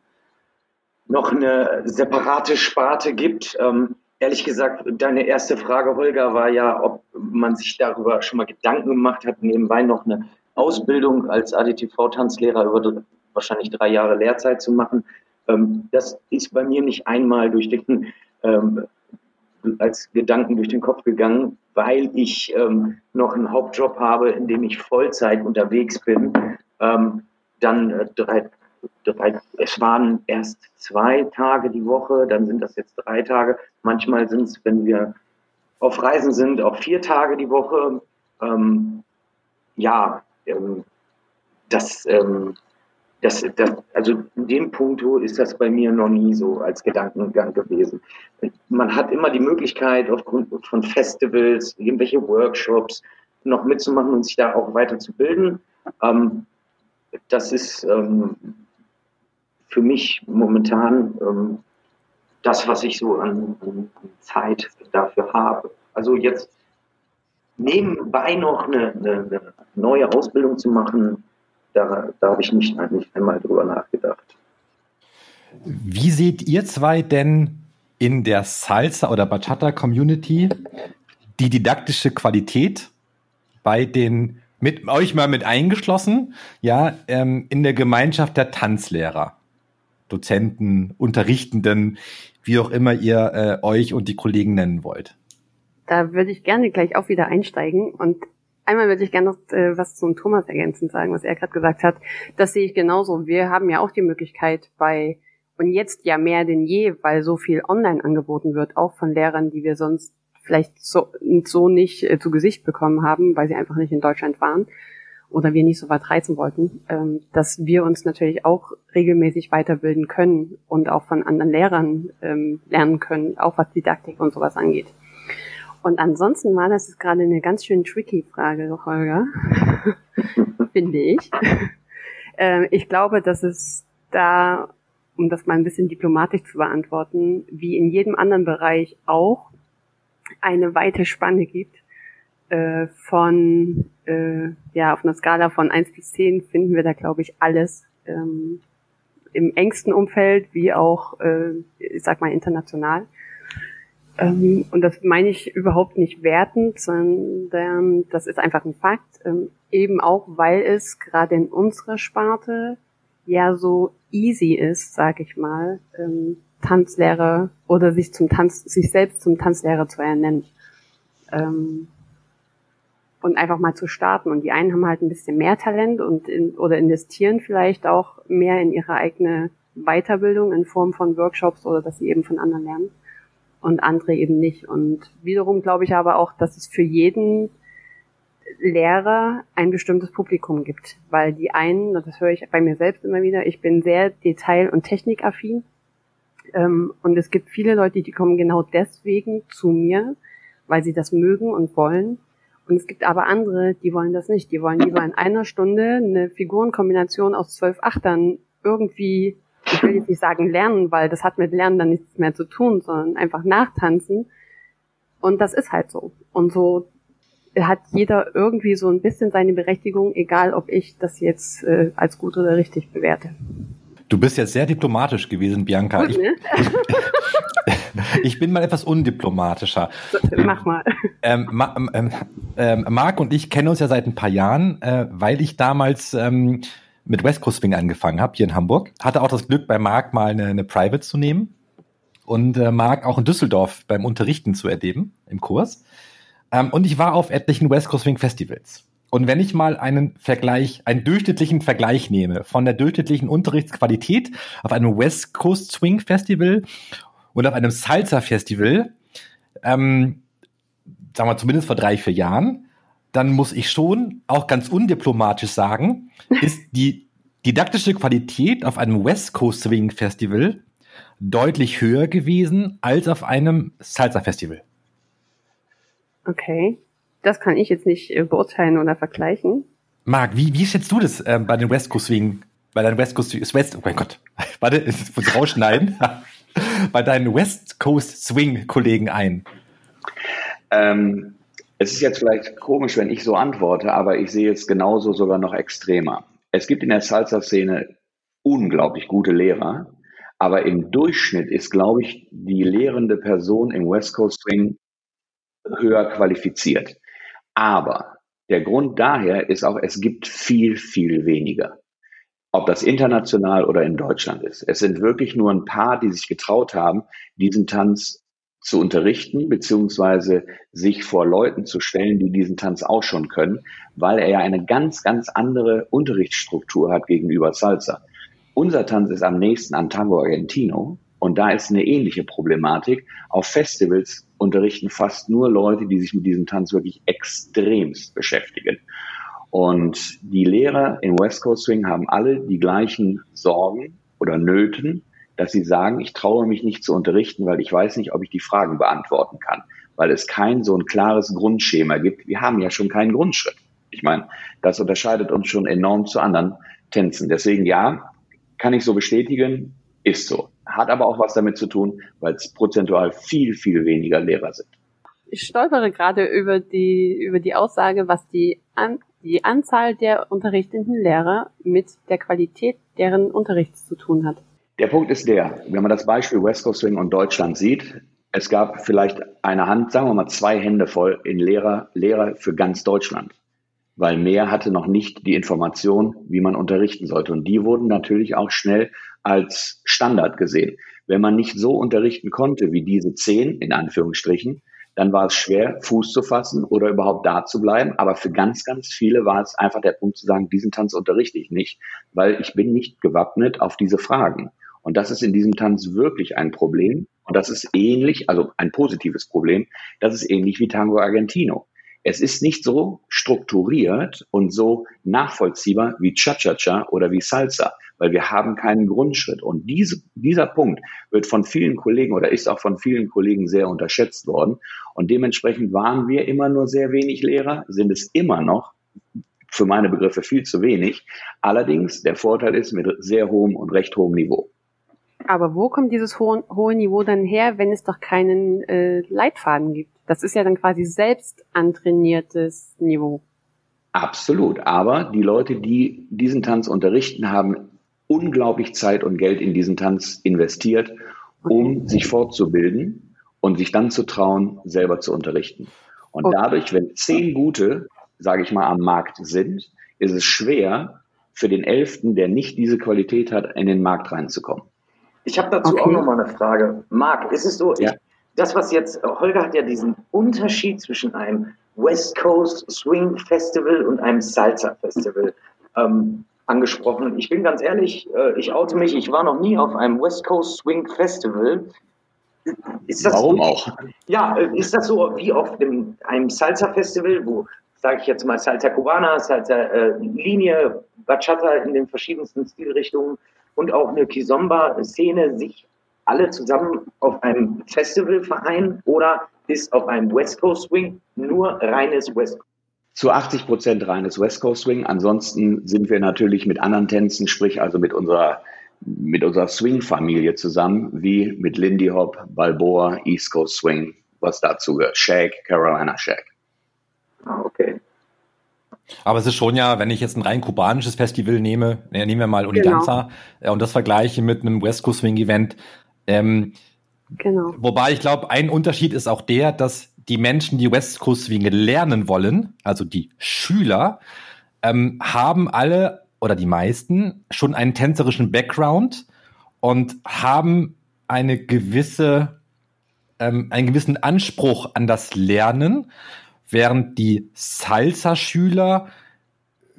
noch eine separate Sparte gibt. Ähm, ehrlich gesagt, deine erste Frage, Holger, war ja, ob man sich darüber schon mal Gedanken gemacht hat, nebenbei noch eine Ausbildung als ADTV-Tanzlehrer über wahrscheinlich drei Jahre Lehrzeit zu machen. Ähm, das ist bei mir nicht einmal durch den, ähm, als Gedanken durch den Kopf gegangen, weil ich ähm, noch einen Hauptjob habe, in dem ich Vollzeit unterwegs bin. Ähm, dann äh, drei, drei, es waren erst zwei Tage die Woche, dann sind das jetzt drei Tage. Manchmal sind es, wenn wir auf Reisen sind, auch vier Tage die Woche. Ähm, ja, ähm, das, das, das, also in dem Punkt ist das bei mir noch nie so als Gedankengang gewesen. Man hat immer die Möglichkeit, aufgrund von Festivals, irgendwelche Workshops noch mitzumachen und sich da auch weiterzubilden. Ähm, das ist ähm, für mich momentan ähm, das, was ich so an, an, Zeit dafür habe. Also jetzt nebenbei noch eine, eine, eine neue Ausbildung zu machen, da, da habe ich nicht, nicht einmal drüber nachgedacht. Wie seht ihr zwei denn in der Salsa oder Bachata Community die didaktische Qualität bei den mit euch mal mit eingeschlossen, ja, ähm, in der Gemeinschaft der Tanzlehrer, Dozenten, Unterrichtenden, wie auch immer ihr äh, euch und die Kollegen nennen wollt. Da würde ich gerne gleich auch wieder einsteigen und Einmal würde ich gerne noch äh, was zum Thomas ergänzend sagen, was er gerade gesagt hat. Das sehe ich genauso. Wir haben ja auch die Möglichkeit bei, und jetzt ja mehr denn je, weil so viel online angeboten wird, auch von Lehrern, die wir sonst vielleicht so, so nicht äh, zu Gesicht bekommen haben, weil sie einfach nicht in Deutschland waren oder wir nicht so weit reizen wollten, ähm, dass wir uns natürlich auch regelmäßig weiterbilden können und auch von anderen Lehrern ähm, lernen können, auch was Didaktik und sowas angeht. Und ansonsten war das ist gerade eine ganz schön tricky Frage, Holger, finde ich. Äh, ich glaube, dass es da, um das mal ein bisschen diplomatisch zu beantworten, wie in jedem anderen Bereich auch eine weite Spanne gibt. Äh, von, äh, ja, auf einer Skala von eins bis zehn finden wir da, glaube ich, alles. Ähm, Im engsten Umfeld wie auch, äh, ich sag mal, international. Ähm, und das meine ich überhaupt nicht wertend, sondern das ist einfach ein Fakt. Ähm, eben auch, weil es gerade in unserer Sparte ja so easy ist, sag ich mal, ähm, Tanzlehrer oder sich zum Tanz, sich selbst zum Tanzlehrer zu ernennen. Ähm, und einfach mal zu starten. Und die einen haben halt ein bisschen mehr Talent und in, oder investieren vielleicht auch mehr in ihre eigene Weiterbildung in Form von Workshops oder dass sie eben von anderen lernen und andere eben nicht. Und wiederum glaube ich aber auch, dass es für jeden Lehrer ein bestimmtes Publikum gibt, weil die einen, das höre ich bei mir selbst immer wieder, ich bin sehr detail- und technikaffin ähm, und es gibt viele Leute, die kommen genau deswegen zu mir, weil sie das mögen und wollen. Und es gibt aber andere, die wollen das nicht. Die wollen lieber in einer Stunde eine Figurenkombination aus zwölf Achtern irgendwie ich will jetzt nicht sagen lernen, weil das hat mit Lernen dann nichts mehr zu tun, sondern einfach nachtanzen. Und das ist halt so. Und so hat jeder irgendwie so ein bisschen seine Berechtigung, egal ob ich das jetzt äh, als gut oder richtig bewerte. Du bist jetzt sehr diplomatisch gewesen, Bianca. Gut, ne? ich, ich, bin mal etwas undiplomatischer. Mach mal. Ähm, ma, ähm, ähm, Marc und ich kennen uns ja seit ein paar Jahren, äh, weil ich damals ähm, mit West Coast Swing angefangen habe, hier in Hamburg. Hatte auch das Glück, bei Marc mal eine, eine Private zu nehmen und äh, Marc auch in Düsseldorf beim Unterrichten zu erleben im Kurs. Ähm, und ich war auf etlichen West Coast Swing Festivals. Und wenn ich mal einen Vergleich, einen durchschnittlichen Vergleich nehme von der durchschnittlichen Unterrichtsqualität auf einem West Coast Swing Festival und auf einem Salsa Festival, ähm, sagen wir zumindest vor drei, vier Jahren, dann muss ich schon auch ganz undiplomatisch sagen, ist die didaktische Qualität auf einem West Coast Swing Festival deutlich höher gewesen als auf einem Salsa Festival. Okay, das kann ich jetzt nicht äh, beurteilen oder vergleichen. Marc, wie, wie schätzt du das äh, bei den West Coast Swing, bei deinen West Coast West, oh mein Gott, warte, ich muss rausschneiden, bei deinen West Coast Swing Kollegen ein? Ähm, es ist jetzt vielleicht komisch, wenn ich so antworte, aber ich sehe es genauso sogar noch extremer. Es gibt in der Salsa-Szene unglaublich gute Lehrer, aber im Durchschnitt ist, glaube ich, die lehrende Person im West Coast Swing höher qualifiziert. Aber der Grund daher ist auch, es gibt viel, viel weniger. Ob das international oder in Deutschland ist. Es sind wirklich nur ein paar, die sich getraut haben, diesen Tanz zu unterrichten, beziehungsweise sich vor Leuten zu stellen, die diesen Tanz auch schon können, weil er ja eine ganz, ganz andere Unterrichtsstruktur hat gegenüber Salsa. Unser Tanz ist am nächsten an Tango Argentino Und da ist eine ähnliche Problematik. Auf Festivals unterrichten fast nur Leute, die sich mit diesem Tanz wirklich extremst beschäftigen. Und die Lehrer in West Coast Swing haben alle die gleichen Sorgen oder Nöten, dass sie sagen, ich traue mich nicht zu unterrichten, weil ich weiß nicht, ob ich die Fragen beantworten kann, weil es kein so ein klares Grundschema gibt. Wir haben ja schon keinen Grundschritt. Ich meine, das unterscheidet uns schon enorm zu anderen Tänzen. Deswegen ja, kann ich so bestätigen, ist so. Hat aber auch was damit zu tun, weil es prozentual viel, viel weniger Lehrer sind. Ich stolpere gerade über die, über die Aussage, was die, an, die Anzahl der unterrichtenden Lehrer mit der Qualität deren Unterrichts zu tun hat. Der Punkt ist der, wenn man das Beispiel West Coast Swing und Deutschland sieht, es gab vielleicht eine Hand, sagen wir mal zwei Hände voll in Lehrer, Lehrer für ganz Deutschland weil mehr hatte noch nicht die Information, wie man unterrichten sollte. Und die wurden natürlich auch schnell als Standard gesehen. Wenn man nicht so unterrichten konnte wie diese zehn, in Anführungsstrichen, dann war es schwer, Fuß zu fassen oder überhaupt da zu bleiben. Aber für ganz, ganz viele war es einfach der Punkt zu sagen, diesen Tanz unterrichte ich nicht, weil ich bin nicht gewappnet auf diese Fragen. Und das ist in diesem Tanz wirklich ein Problem. Und das ist ähnlich, also ein positives Problem. Das ist ähnlich wie Tango Argentino. Es ist nicht so strukturiert und so nachvollziehbar wie Cha-Cha-Cha oder wie Salsa, weil wir haben keinen Grundschritt. Und diese, dieser Punkt wird von vielen Kollegen oder ist auch von vielen Kollegen sehr unterschätzt worden. Und dementsprechend waren wir immer nur sehr wenig Lehrer, sind es immer noch für meine Begriffe viel zu wenig. Allerdings, der Vorteil ist mit sehr hohem und recht hohem Niveau. Aber wo kommt dieses hohe, hohe Niveau dann her, wenn es doch keinen äh, Leitfaden gibt? Das ist ja dann quasi selbst antrainiertes Niveau. Absolut. Aber die Leute, die diesen Tanz unterrichten, haben unglaublich Zeit und Geld in diesen Tanz investiert, um okay. sich fortzubilden und sich dann zu trauen, selber zu unterrichten. Und okay. dadurch, wenn zehn gute, sage ich mal, am Markt sind, ist es schwer für den Elften, der nicht diese Qualität hat, in den Markt reinzukommen. Ich habe dazu okay. auch noch mal eine Frage. Marc, ist es so, ja. ich, das, was jetzt, Holger hat ja diesen Unterschied zwischen einem West Coast Swing Festival und einem Salsa Festival ähm, angesprochen. Ich bin ganz ehrlich, äh, ich oute mich, ich war noch nie auf einem West Coast Swing Festival. Warum so, auch? Ja, äh, ist das so wie auf dem, einem Salsa Festival, wo, sage ich jetzt mal, Salsa Cubana, Salsa äh, Linie, Bachata in den verschiedensten Stilrichtungen und auch eine Kizomba-Szene sich alle zusammen auf einem Festival vereinen oder ist auf einem West Coast Swing nur reines West Coast? Zu 80 Prozent reines West Coast Swing. Ansonsten sind wir natürlich mit anderen Tänzen, sprich also mit unserer mit unserer Swing-Familie zusammen, wie mit Lindy Hop, Balboa, East Coast Swing, was dazu gehört, Shag, Carolina Shag. Ah, okay. Aber es ist schon ja, wenn ich jetzt ein rein kubanisches Festival nehme, nehmen wir mal Unidanza genau. und das vergleiche mit einem West Coast Swing Event, ähm, genau. Wobei ich glaube, ein Unterschied ist auch der, dass die Menschen, die West Coast Swing lernen wollen, also die Schüler, ähm, haben alle oder die meisten schon einen tänzerischen Background und haben eine gewisse, ähm, einen gewissen Anspruch an das Lernen, während die Salsa-Schüler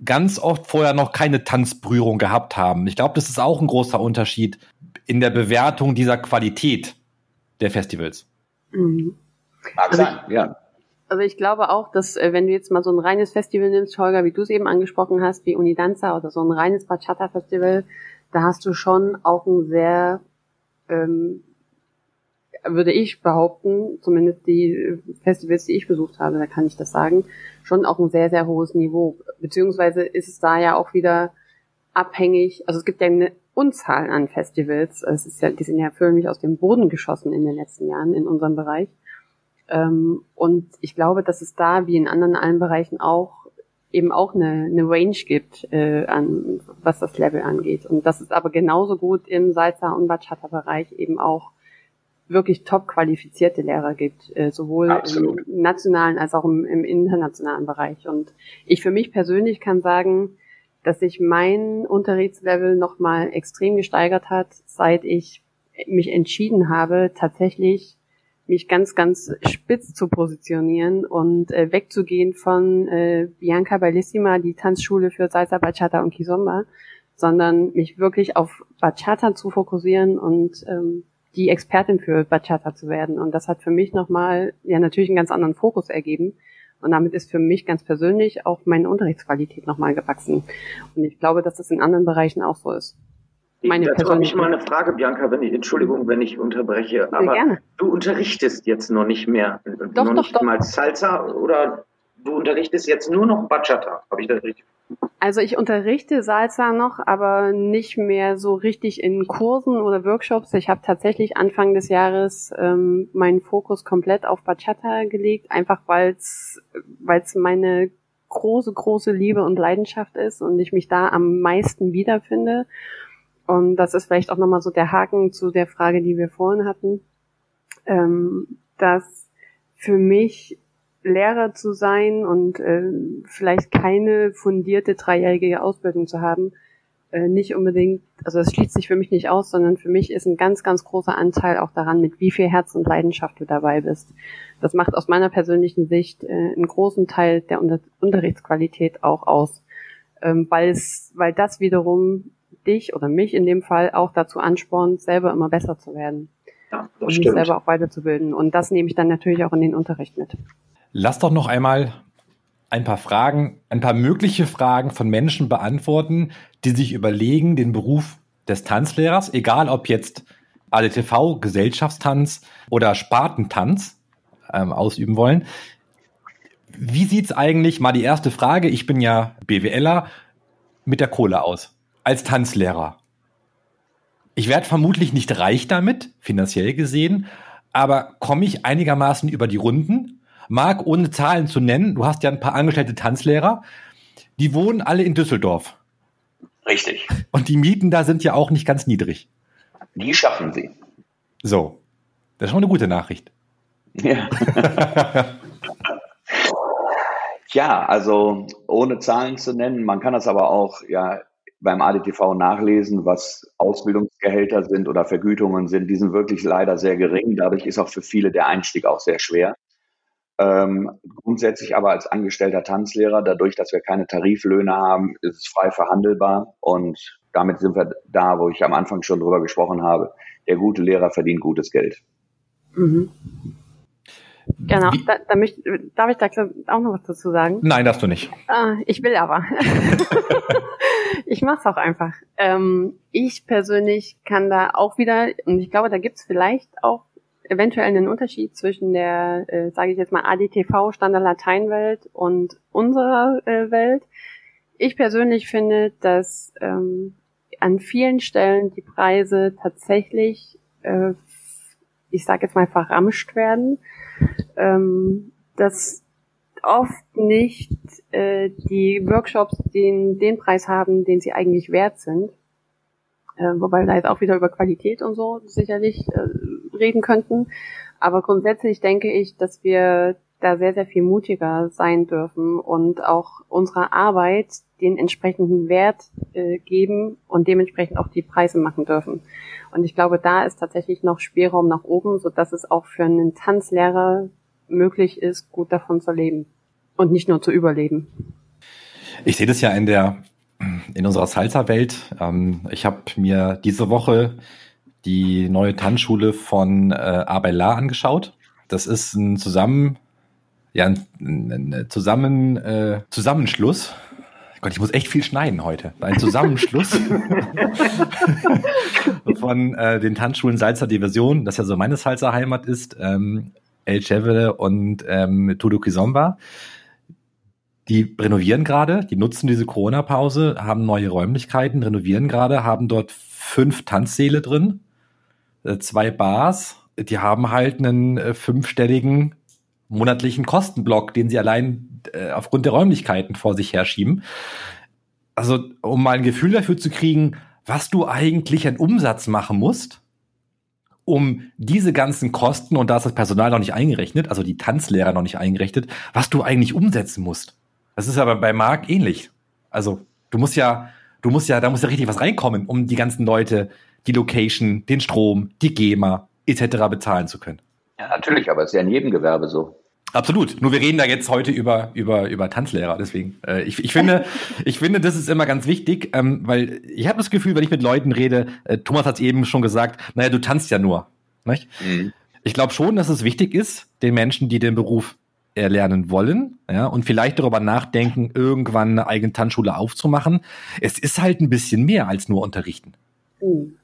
ganz oft vorher noch keine Tanzberührung gehabt haben. Ich glaube, das ist auch ein großer Unterschied in der Bewertung dieser Qualität der Festivals. Mhm. Mag also sein, ja. Also ich glaube auch, dass äh, wenn du jetzt mal so ein reines Festival nimmst, Holger, wie du es eben angesprochen hast, wie Unidanza oder so ein reines Bachata-Festival, da hast du schon auch ein sehr, ähm, würde ich behaupten, zumindest die Festivals, die ich besucht habe, da kann ich das sagen, schon auch ein sehr, sehr hohes Niveau. Beziehungsweise ist es da ja auch wieder abhängig, also es gibt ja eine Unzahl an Festivals. Es ist ja, die sind ja förmlich aus dem Boden geschossen in den letzten Jahren in unserem Bereich. Ähm, und ich glaube, dass es da, wie in anderen allen Bereichen auch, eben auch eine, eine Range gibt, äh, an, was das Level angeht. Und dass es aber genauso gut im Salsa- und Bachata-Bereich eben auch wirklich top qualifizierte Lehrer gibt, äh, sowohl Absolut. im nationalen als auch im, im internationalen Bereich. Und ich für mich persönlich kann sagen, dass sich mein Unterrichtslevel nochmal extrem gesteigert hat, seit ich mich entschieden habe, tatsächlich mich ganz, ganz spitz zu positionieren und äh, wegzugehen von äh, Bianca Bellissima, die Tanzschule für Salsa, Bachata und Kizomba, sondern mich wirklich auf Bachata zu fokussieren und ähm, die Expertin für Bachata zu werden. Und das hat für mich nochmal ja natürlich einen ganz anderen Fokus ergeben. Und damit ist für mich ganz persönlich auch meine Unterrichtsqualität nochmal gewachsen. Und ich glaube, dass das in anderen Bereichen auch so ist. Meine Dazu habe ich mal eine Frage, Bianca, wenn ich, Entschuldigung, wenn ich unterbreche, aber gerne. du unterrichtest jetzt noch nicht mehr, doch, noch doch, nicht doch. mal Salsa oder du unterrichtest jetzt nur noch Bachata, habe ich das richtig also ich unterrichte Salsa noch, aber nicht mehr so richtig in Kursen oder Workshops. Ich habe tatsächlich Anfang des Jahres ähm, meinen Fokus komplett auf Bachata gelegt, einfach weil es meine große, große Liebe und Leidenschaft ist und ich mich da am meisten wiederfinde. Und das ist vielleicht auch nochmal so der Haken zu der Frage, die wir vorhin hatten, ähm, dass für mich Lehrer zu sein und äh, vielleicht keine fundierte dreijährige Ausbildung zu haben, äh, nicht unbedingt, also das schließt sich für mich nicht aus, sondern für mich ist ein ganz, ganz großer Anteil auch daran, mit wie viel Herz und Leidenschaft du dabei bist. Das macht aus meiner persönlichen Sicht äh, einen großen Teil der Unter Unterrichtsqualität auch aus, ähm, weil es, weil das wiederum dich oder mich in dem Fall auch dazu anspornt, selber immer besser zu werden. Ja, und mich selber auch weiterzubilden. Und das nehme ich dann natürlich auch in den Unterricht mit. Lass doch noch einmal ein paar Fragen, ein paar mögliche Fragen von Menschen beantworten, die sich überlegen, den Beruf des Tanzlehrers, egal ob jetzt ADTV, Gesellschaftstanz oder Spartentanz ähm, ausüben wollen. Wie sieht's eigentlich, mal die erste Frage, ich bin ja BWLer, mit der Kohle aus, als Tanzlehrer? Ich werde vermutlich nicht reich damit, finanziell gesehen, aber komme ich einigermaßen über die Runden? Marc, ohne Zahlen zu nennen, du hast ja ein paar angestellte Tanzlehrer, die wohnen alle in Düsseldorf. Richtig. Und die Mieten da sind ja auch nicht ganz niedrig. Die schaffen sie. So. Das ist schon eine gute Nachricht. Ja. ja, also ohne Zahlen zu nennen, man kann das aber auch ja beim ADTV nachlesen, was Ausbildungsgehälter sind oder Vergütungen sind. Die sind wirklich leider sehr gering. Dadurch ist auch für viele der Einstieg auch sehr schwer. Ähm, grundsätzlich aber als angestellter Tanzlehrer, dadurch, dass wir keine Tariflöhne haben, ist es frei verhandelbar und damit sind wir da, wo ich am Anfang schon drüber gesprochen habe. Der gute Lehrer verdient gutes Geld. Mhm. Genau, da, da möcht, darf ich da auch noch was dazu sagen? Nein, darfst du nicht. Ah, ich will aber. ich mach's auch einfach. Ähm, ich persönlich kann da auch wieder, und ich glaube, da gibt's vielleicht auch eventuell einen Unterschied zwischen der, äh, sage ich jetzt mal, ADTV Standard Lateinwelt und unserer äh, Welt. Ich persönlich finde, dass ähm, an vielen Stellen die Preise tatsächlich, äh, ich sage jetzt mal, verramscht werden. Ähm, dass oft nicht äh, die Workshops den, den Preis haben, den sie eigentlich wert sind. Äh, wobei da jetzt auch wieder über Qualität und so sicherlich äh, reden könnten. Aber grundsätzlich denke ich, dass wir da sehr, sehr viel mutiger sein dürfen und auch unserer Arbeit den entsprechenden Wert äh, geben und dementsprechend auch die Preise machen dürfen. Und ich glaube, da ist tatsächlich noch Spielraum nach oben, so dass es auch für einen Tanzlehrer möglich ist, gut davon zu leben und nicht nur zu überleben. Ich sehe das ja in der in unserer Salsa-Welt. Ähm, ich habe mir diese Woche die neue Tanzschule von äh, Abela angeschaut. Das ist ein Zusammen, ja, ein, ein Zusammen, äh, Zusammenschluss. Gott, ich muss echt viel schneiden heute. Ein Zusammenschluss von äh, den Tanzschulen Salsa Diversion, das ja so meine Salsa-Heimat ist, ähm, El Chevere und ähm, Tudo Kizomba. Die renovieren gerade, die nutzen diese Corona-Pause, haben neue Räumlichkeiten, renovieren gerade, haben dort fünf Tanzsäle drin, zwei Bars. Die haben halt einen äh, fünfstelligen monatlichen Kostenblock, den sie allein äh, aufgrund der Räumlichkeiten vor sich herschieben. Also, um mal ein Gefühl dafür zu kriegen, was du eigentlich an Umsatz machen musst, um diese ganzen Kosten, und da ist das Personal noch nicht eingerechnet, also die Tanzlehrer noch nicht eingerechnet, was du eigentlich umsetzen musst. Das ist aber bei Marc ähnlich. Also du musst ja, du musst ja, da muss ja richtig was reinkommen, um die ganzen Leute, die Location, den Strom, die GEMA etc. bezahlen zu können. Ja, natürlich, aber es ist ja in jedem Gewerbe so. Absolut. Nur wir reden da jetzt heute über über über Tanzlehrer. Deswegen, äh, ich, ich finde, ich finde, das ist immer ganz wichtig, ähm, weil ich habe das Gefühl, wenn ich mit Leuten rede, äh, Thomas hat es eben schon gesagt, naja, du tanzt ja nur. Mhm. Ich glaube schon, dass es wichtig ist, den Menschen, die den Beruf erlernen wollen, ja, und vielleicht darüber nachdenken, irgendwann eine eigene Tanzschule aufzumachen. Es ist halt ein bisschen mehr als nur unterrichten. Mhm.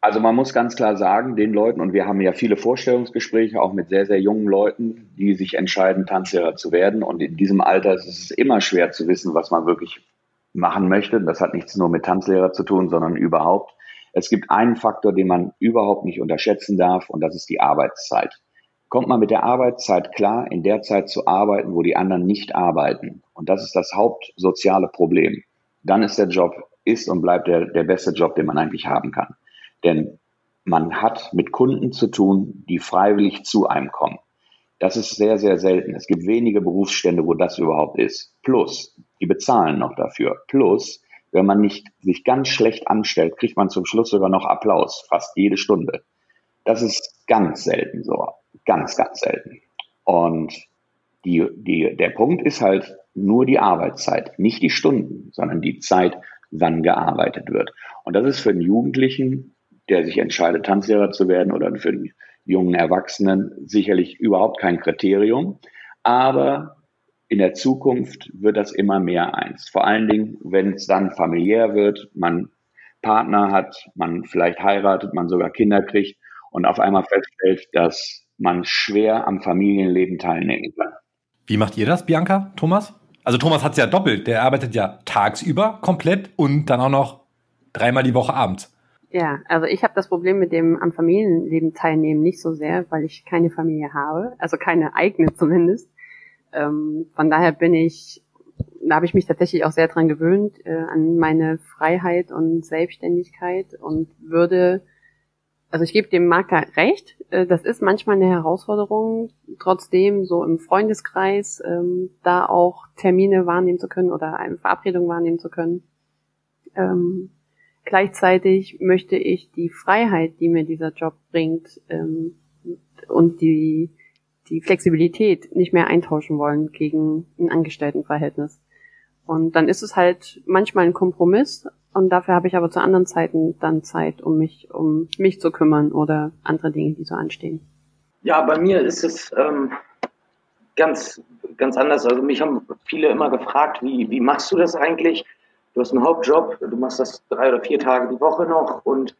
Also man muss ganz klar sagen, den Leuten, und wir haben ja viele Vorstellungsgespräche auch mit sehr, sehr jungen Leuten, die sich entscheiden, Tanzlehrer zu werden. Und in diesem Alter ist es immer schwer zu wissen, was man wirklich machen möchte. Das hat nichts nur mit Tanzlehrer zu tun, sondern überhaupt. Es gibt einen Faktor, den man überhaupt nicht unterschätzen darf, und das ist die Arbeitszeit. Kommt man mit der Arbeitszeit klar, in der Zeit zu arbeiten, wo die anderen nicht arbeiten, und das ist das hauptsoziale Problem, dann ist der Job, ist und bleibt der, der beste Job, den man eigentlich haben kann. Denn man hat mit Kunden zu tun, die freiwillig zu einem kommen. Das ist sehr, sehr selten. Es gibt wenige Berufsstände, wo das überhaupt ist. Plus, die bezahlen noch dafür. Plus, wenn man nicht sich ganz schlecht anstellt, kriegt man zum Schluss sogar noch Applaus, fast jede Stunde. Das ist ganz selten so. Ganz, ganz selten. Und die, die, der Punkt ist halt nur die Arbeitszeit, nicht die Stunden, sondern die Zeit, wann gearbeitet wird. Und das ist für einen Jugendlichen der sich entscheidet, Tanzlehrer zu werden oder für einen jungen Erwachsenen sicherlich überhaupt kein Kriterium. Aber in der Zukunft wird das immer mehr eins. Vor allen Dingen, wenn es dann familiär wird, man Partner hat, man vielleicht heiratet, man sogar Kinder kriegt und auf einmal feststellt, dass man schwer am Familienleben teilnehmen kann. Wie macht ihr das, Bianca, Thomas? Also Thomas hat es ja doppelt. Der arbeitet ja tagsüber komplett und dann auch noch dreimal die Woche abends. Ja, also ich habe das Problem mit dem am Familienleben teilnehmen nicht so sehr, weil ich keine Familie habe, also keine eigene zumindest. Ähm, von daher bin ich, da habe ich mich tatsächlich auch sehr dran gewöhnt äh, an meine Freiheit und Selbstständigkeit und würde, also ich gebe dem Marker recht, äh, das ist manchmal eine Herausforderung, trotzdem so im Freundeskreis ähm, da auch Termine wahrnehmen zu können oder eine Verabredung wahrnehmen zu können. Ähm, Gleichzeitig möchte ich die Freiheit, die mir dieser Job bringt, ähm, und die, die Flexibilität nicht mehr eintauschen wollen gegen ein Angestelltenverhältnis. Und dann ist es halt manchmal ein Kompromiss und dafür habe ich aber zu anderen Zeiten dann Zeit, um mich um mich zu kümmern oder andere Dinge, die so anstehen. Ja, bei mir ist es ähm, ganz ganz anders. Also mich haben viele immer gefragt, wie wie machst du das eigentlich? Du hast einen Hauptjob, du machst das drei oder vier Tage die Woche noch und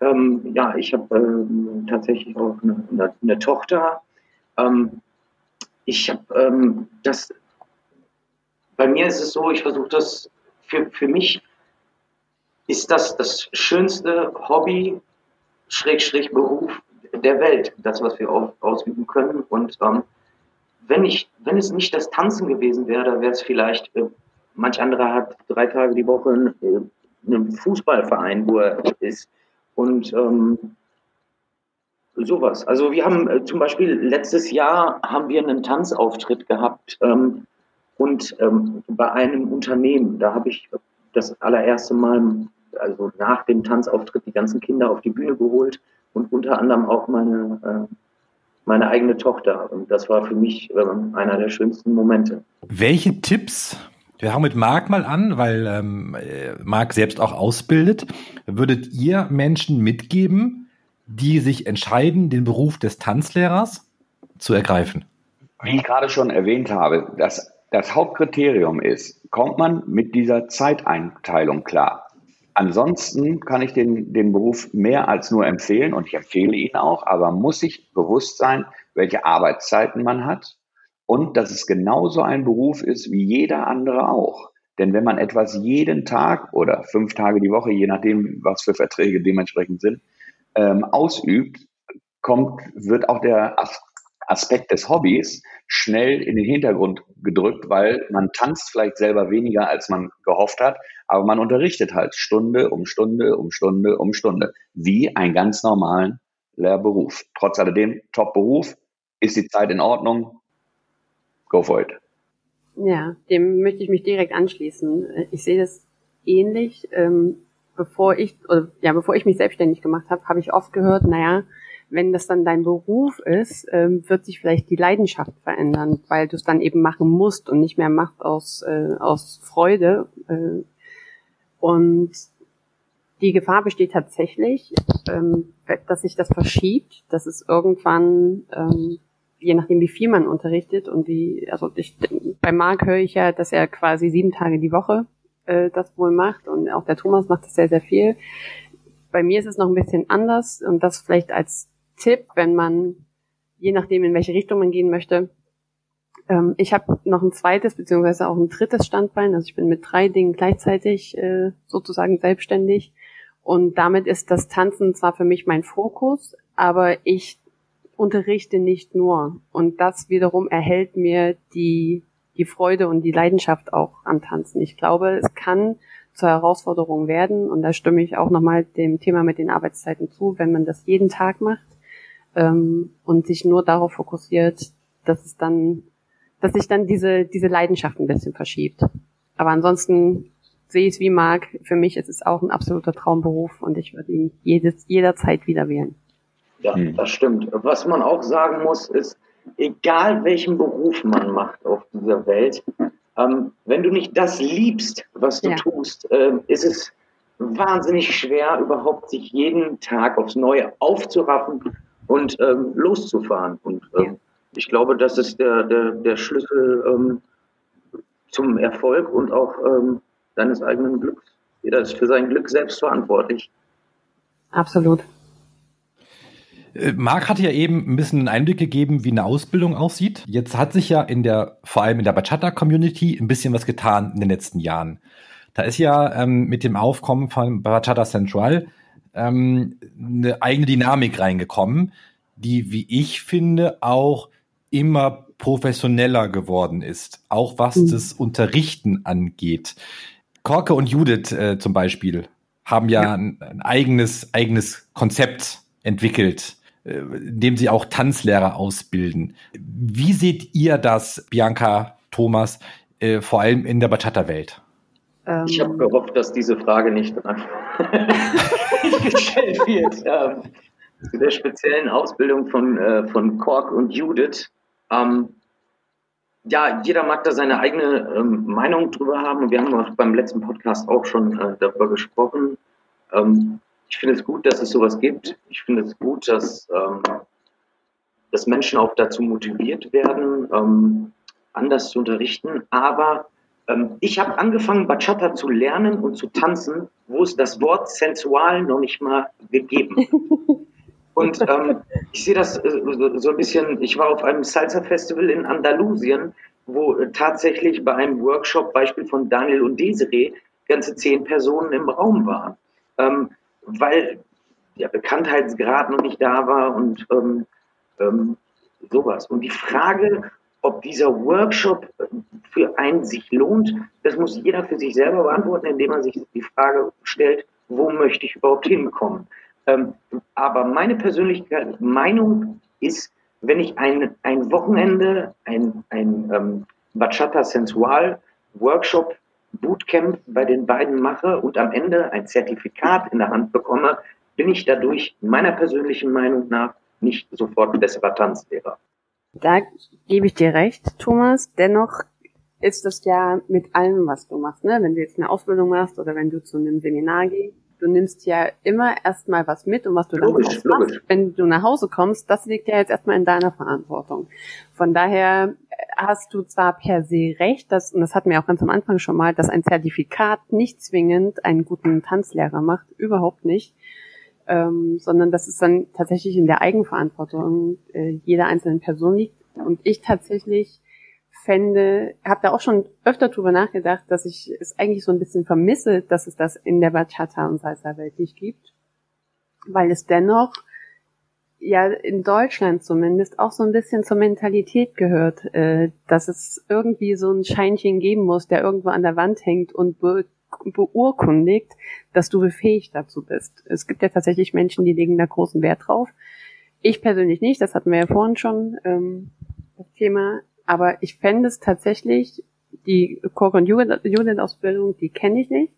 ähm, ja, ich habe ähm, tatsächlich auch eine, eine, eine Tochter. Ähm, ich habe ähm, das, bei mir ist es so, ich versuche das, für, für mich ist das das schönste Hobby, Schräg, Beruf der Welt, das, was wir ausüben können. Und ähm, wenn ich, wenn es nicht das Tanzen gewesen wäre, wäre es vielleicht äh, Manch anderer hat drei Tage die Woche einen, einen Fußballverein, wo er ist. Und ähm, sowas. Also wir haben äh, zum Beispiel letztes Jahr haben wir einen Tanzauftritt gehabt ähm, und ähm, bei einem Unternehmen. Da habe ich das allererste Mal, also nach dem Tanzauftritt, die ganzen Kinder auf die Bühne geholt und unter anderem auch meine äh, meine eigene Tochter. Und das war für mich äh, einer der schönsten Momente. Welche Tipps wir fangen mit Marc mal an, weil ähm, äh, Marc selbst auch ausbildet. Würdet ihr Menschen mitgeben, die sich entscheiden, den Beruf des Tanzlehrers zu ergreifen? Wie ich gerade schon erwähnt habe, das, das Hauptkriterium ist, kommt man mit dieser Zeiteinteilung klar? Ansonsten kann ich den, den Beruf mehr als nur empfehlen und ich empfehle ihn auch, aber muss sich bewusst sein, welche Arbeitszeiten man hat, und dass es genauso ein Beruf ist wie jeder andere auch. Denn wenn man etwas jeden Tag oder fünf Tage die Woche, je nachdem, was für Verträge dementsprechend sind, ähm, ausübt, kommt, wird auch der Aspekt des Hobbys schnell in den Hintergrund gedrückt, weil man tanzt vielleicht selber weniger, als man gehofft hat, aber man unterrichtet halt Stunde um Stunde um Stunde um Stunde, wie einen ganz normalen Lehrberuf. Trotz alledem, Top-Beruf, ist die Zeit in Ordnung, go for it. Ja, dem möchte ich mich direkt anschließen. Ich sehe das ähnlich. Ähm, bevor ich, oder, ja, bevor ich mich selbstständig gemacht habe, habe ich oft gehört, naja, wenn das dann dein Beruf ist, ähm, wird sich vielleicht die Leidenschaft verändern, weil du es dann eben machen musst und nicht mehr machst aus, äh, aus Freude. Äh, und Die Gefahr besteht tatsächlich, ähm, dass sich das verschiebt, dass es irgendwann, ähm, je nachdem wie viel man unterrichtet und wie, also ich, bei Marc höre ich ja, dass er quasi sieben Tage die Woche äh, das wohl macht und auch der Thomas macht das sehr, sehr viel. Bei mir ist es noch ein bisschen anders und das vielleicht als Tipp, wenn man, je nachdem in welche Richtung man gehen möchte, ähm, ich habe noch ein zweites beziehungsweise auch ein drittes Standbein. Also ich bin mit drei Dingen gleichzeitig äh, sozusagen selbstständig. Und damit ist das Tanzen zwar für mich mein Fokus, aber ich unterrichte nicht nur. Und das wiederum erhält mir die, die Freude und die Leidenschaft auch am Tanzen. Ich glaube, es kann zur Herausforderung werden. Und da stimme ich auch nochmal dem Thema mit den Arbeitszeiten zu, wenn man das jeden Tag macht ähm, und sich nur darauf fokussiert, dass es dann dass sich dann diese, diese Leidenschaft ein bisschen verschiebt. Aber ansonsten sehe ich es wie Marc. Für mich ist es auch ein absoluter Traumberuf und ich würde ihn jedes, jederzeit wieder wählen. Ja, hm. das stimmt. Was man auch sagen muss, ist, egal welchen Beruf man macht auf dieser Welt, ähm, wenn du nicht das liebst, was du ja. tust, äh, ist es wahnsinnig schwer, überhaupt sich jeden Tag aufs Neue aufzuraffen und ähm, loszufahren. Und ähm, ja ich glaube, das ist der, der, der Schlüssel ähm, zum Erfolg und auch ähm, deines eigenen Glücks. Jeder ist für sein Glück selbst verantwortlich. Absolut. Äh, Marc hatte ja eben ein bisschen einen Einblick gegeben, wie eine Ausbildung aussieht. Jetzt hat sich ja in der, vor allem in der Bachata-Community, ein bisschen was getan in den letzten Jahren. Da ist ja ähm, mit dem Aufkommen von Bachata Central ähm, eine eigene Dynamik reingekommen, die, wie ich finde, auch immer professioneller geworden ist, auch was mhm. das Unterrichten angeht. Korke und Judith äh, zum Beispiel haben ja, ja. Ein, ein, eigenes, eigenes Konzept entwickelt, äh, in dem sie auch Tanzlehrer ausbilden. Wie seht ihr das, Bianca, Thomas, äh, vor allem in der Bachata-Welt? Ähm. Ich habe gehofft, dass diese Frage nicht gestellt wird. Ähm, zu der speziellen Ausbildung von, äh, von Kork und Judith ähm, ja, jeder mag da seine eigene ähm, Meinung drüber haben und wir haben auch beim letzten Podcast auch schon äh, darüber gesprochen. Ähm, ich finde es gut, dass es sowas gibt. Ich finde es gut, dass, ähm, dass Menschen auch dazu motiviert werden, ähm, anders zu unterrichten. Aber ähm, ich habe angefangen, Bachata zu lernen und zu tanzen, wo es das Wort sensual noch nicht mal gegeben Und ähm, ich sehe das äh, so ein bisschen, ich war auf einem Salsa-Festival in Andalusien, wo äh, tatsächlich bei einem Workshop, Beispiel von Daniel und Desiree, ganze zehn Personen im Raum waren. Ähm, weil der Bekanntheitsgrad noch nicht da war und ähm, ähm, sowas. Und die Frage, ob dieser Workshop äh, für einen sich lohnt, das muss jeder für sich selber beantworten, indem er sich die Frage stellt, wo möchte ich überhaupt hinkommen? Ähm, aber meine persönliche Meinung ist, wenn ich ein, ein Wochenende, ein, ein ähm, Bachata Sensual Workshop Bootcamp bei den beiden mache und am Ende ein Zertifikat in der Hand bekomme, bin ich dadurch meiner persönlichen Meinung nach nicht sofort besserer Tanzlehrer. Da gebe ich dir recht, Thomas. Dennoch ist das ja mit allem, was du machst. Ne? Wenn du jetzt eine Ausbildung machst oder wenn du zu einem Seminar gehst, du nimmst ja immer erstmal was mit und was du logisch, dann machst. Wenn du nach Hause kommst, das liegt ja jetzt erstmal in deiner Verantwortung. Von daher hast du zwar per se recht, dass, und das hatten wir auch ganz am Anfang schon mal, dass ein Zertifikat nicht zwingend einen guten Tanzlehrer macht, überhaupt nicht, ähm, sondern dass es dann tatsächlich in der Eigenverantwortung äh, jeder einzelnen Person liegt. Und ich tatsächlich fände, habe da auch schon öfter drüber nachgedacht, dass ich es eigentlich so ein bisschen vermisse, dass es das in der Bachata und Salsa-Welt nicht gibt, weil es dennoch ja in Deutschland zumindest auch so ein bisschen zur Mentalität gehört, äh, dass es irgendwie so ein Scheinchen geben muss, der irgendwo an der Wand hängt und be beurkundigt, dass du befähigt dazu bist. Es gibt ja tatsächlich Menschen, die legen da großen Wert drauf. Ich persönlich nicht, das hatten wir ja vorhin schon, ähm, das Thema. Aber ich fände es tatsächlich, die Chor- und Jugendausbildung, die kenne ich nicht,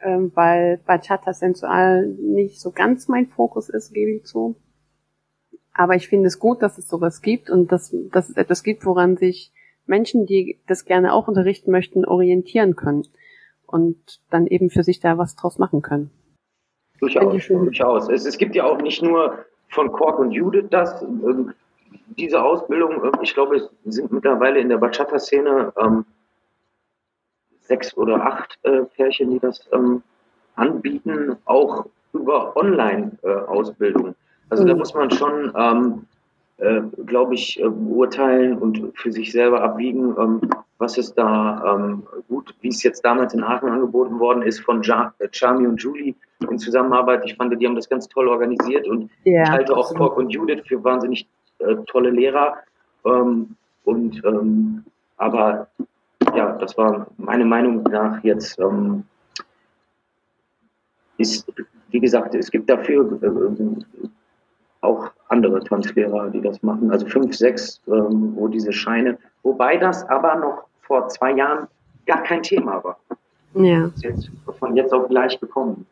ähm, weil Bachata Sensual nicht so ganz mein Fokus ist, gebe ich zu. Aber ich finde es gut, dass es sowas gibt und dass, dass es etwas gibt, woran sich Menschen, die das gerne auch unterrichten möchten, orientieren können und dann eben für sich da was draus machen können. Durchaus, durchaus. Es, es gibt ja auch nicht nur von Kork und Judith das, ähm, diese Ausbildung, äh, ich glaube, es sind mittlerweile in der Bachata-Szene ähm, sechs oder acht äh, Pärchen, die das ähm, anbieten, auch über Online-Ausbildung. Äh, also mhm. da muss man schon, ähm, äh, glaube ich, äh, beurteilen und für sich selber abwiegen, ähm, was ist da ähm, gut, wie es jetzt damals in Aachen angeboten worden ist von ja äh, Charmy und Julie in Zusammenarbeit. Ich fand, die haben das ganz toll organisiert und ja. ich halte auch Kork und Judith für wahnsinnig äh, tolle Lehrer. Ähm, und ähm, aber ja, das war meine Meinung nach jetzt ähm, ist, wie gesagt, es gibt dafür äh, auch andere Tanzlehrer, die das machen. Also fünf, sechs, ähm, wo diese Scheine, wobei das aber noch vor zwei Jahren gar kein Thema war. Ja. Das ist jetzt von jetzt auf gleich gekommen.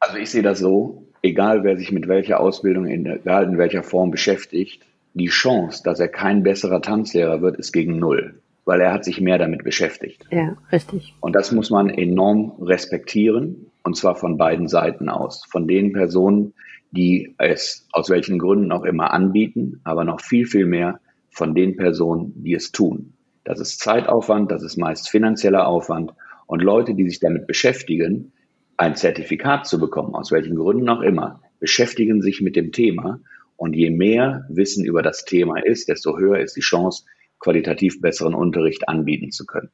Also ich sehe das so, egal wer sich mit welcher Ausbildung, in, egal in welcher Form beschäftigt, die Chance, dass er kein besserer Tanzlehrer wird, ist gegen null, weil er hat sich mehr damit beschäftigt. Ja, richtig. Und das muss man enorm respektieren, und zwar von beiden Seiten aus. Von den Personen, die es aus welchen Gründen auch immer anbieten, aber noch viel, viel mehr von den Personen, die es tun. Das ist Zeitaufwand, das ist meist finanzieller Aufwand und Leute, die sich damit beschäftigen, ein Zertifikat zu bekommen, aus welchen Gründen auch immer, beschäftigen sich mit dem Thema und je mehr Wissen über das Thema ist, desto höher ist die Chance, qualitativ besseren Unterricht anbieten zu können.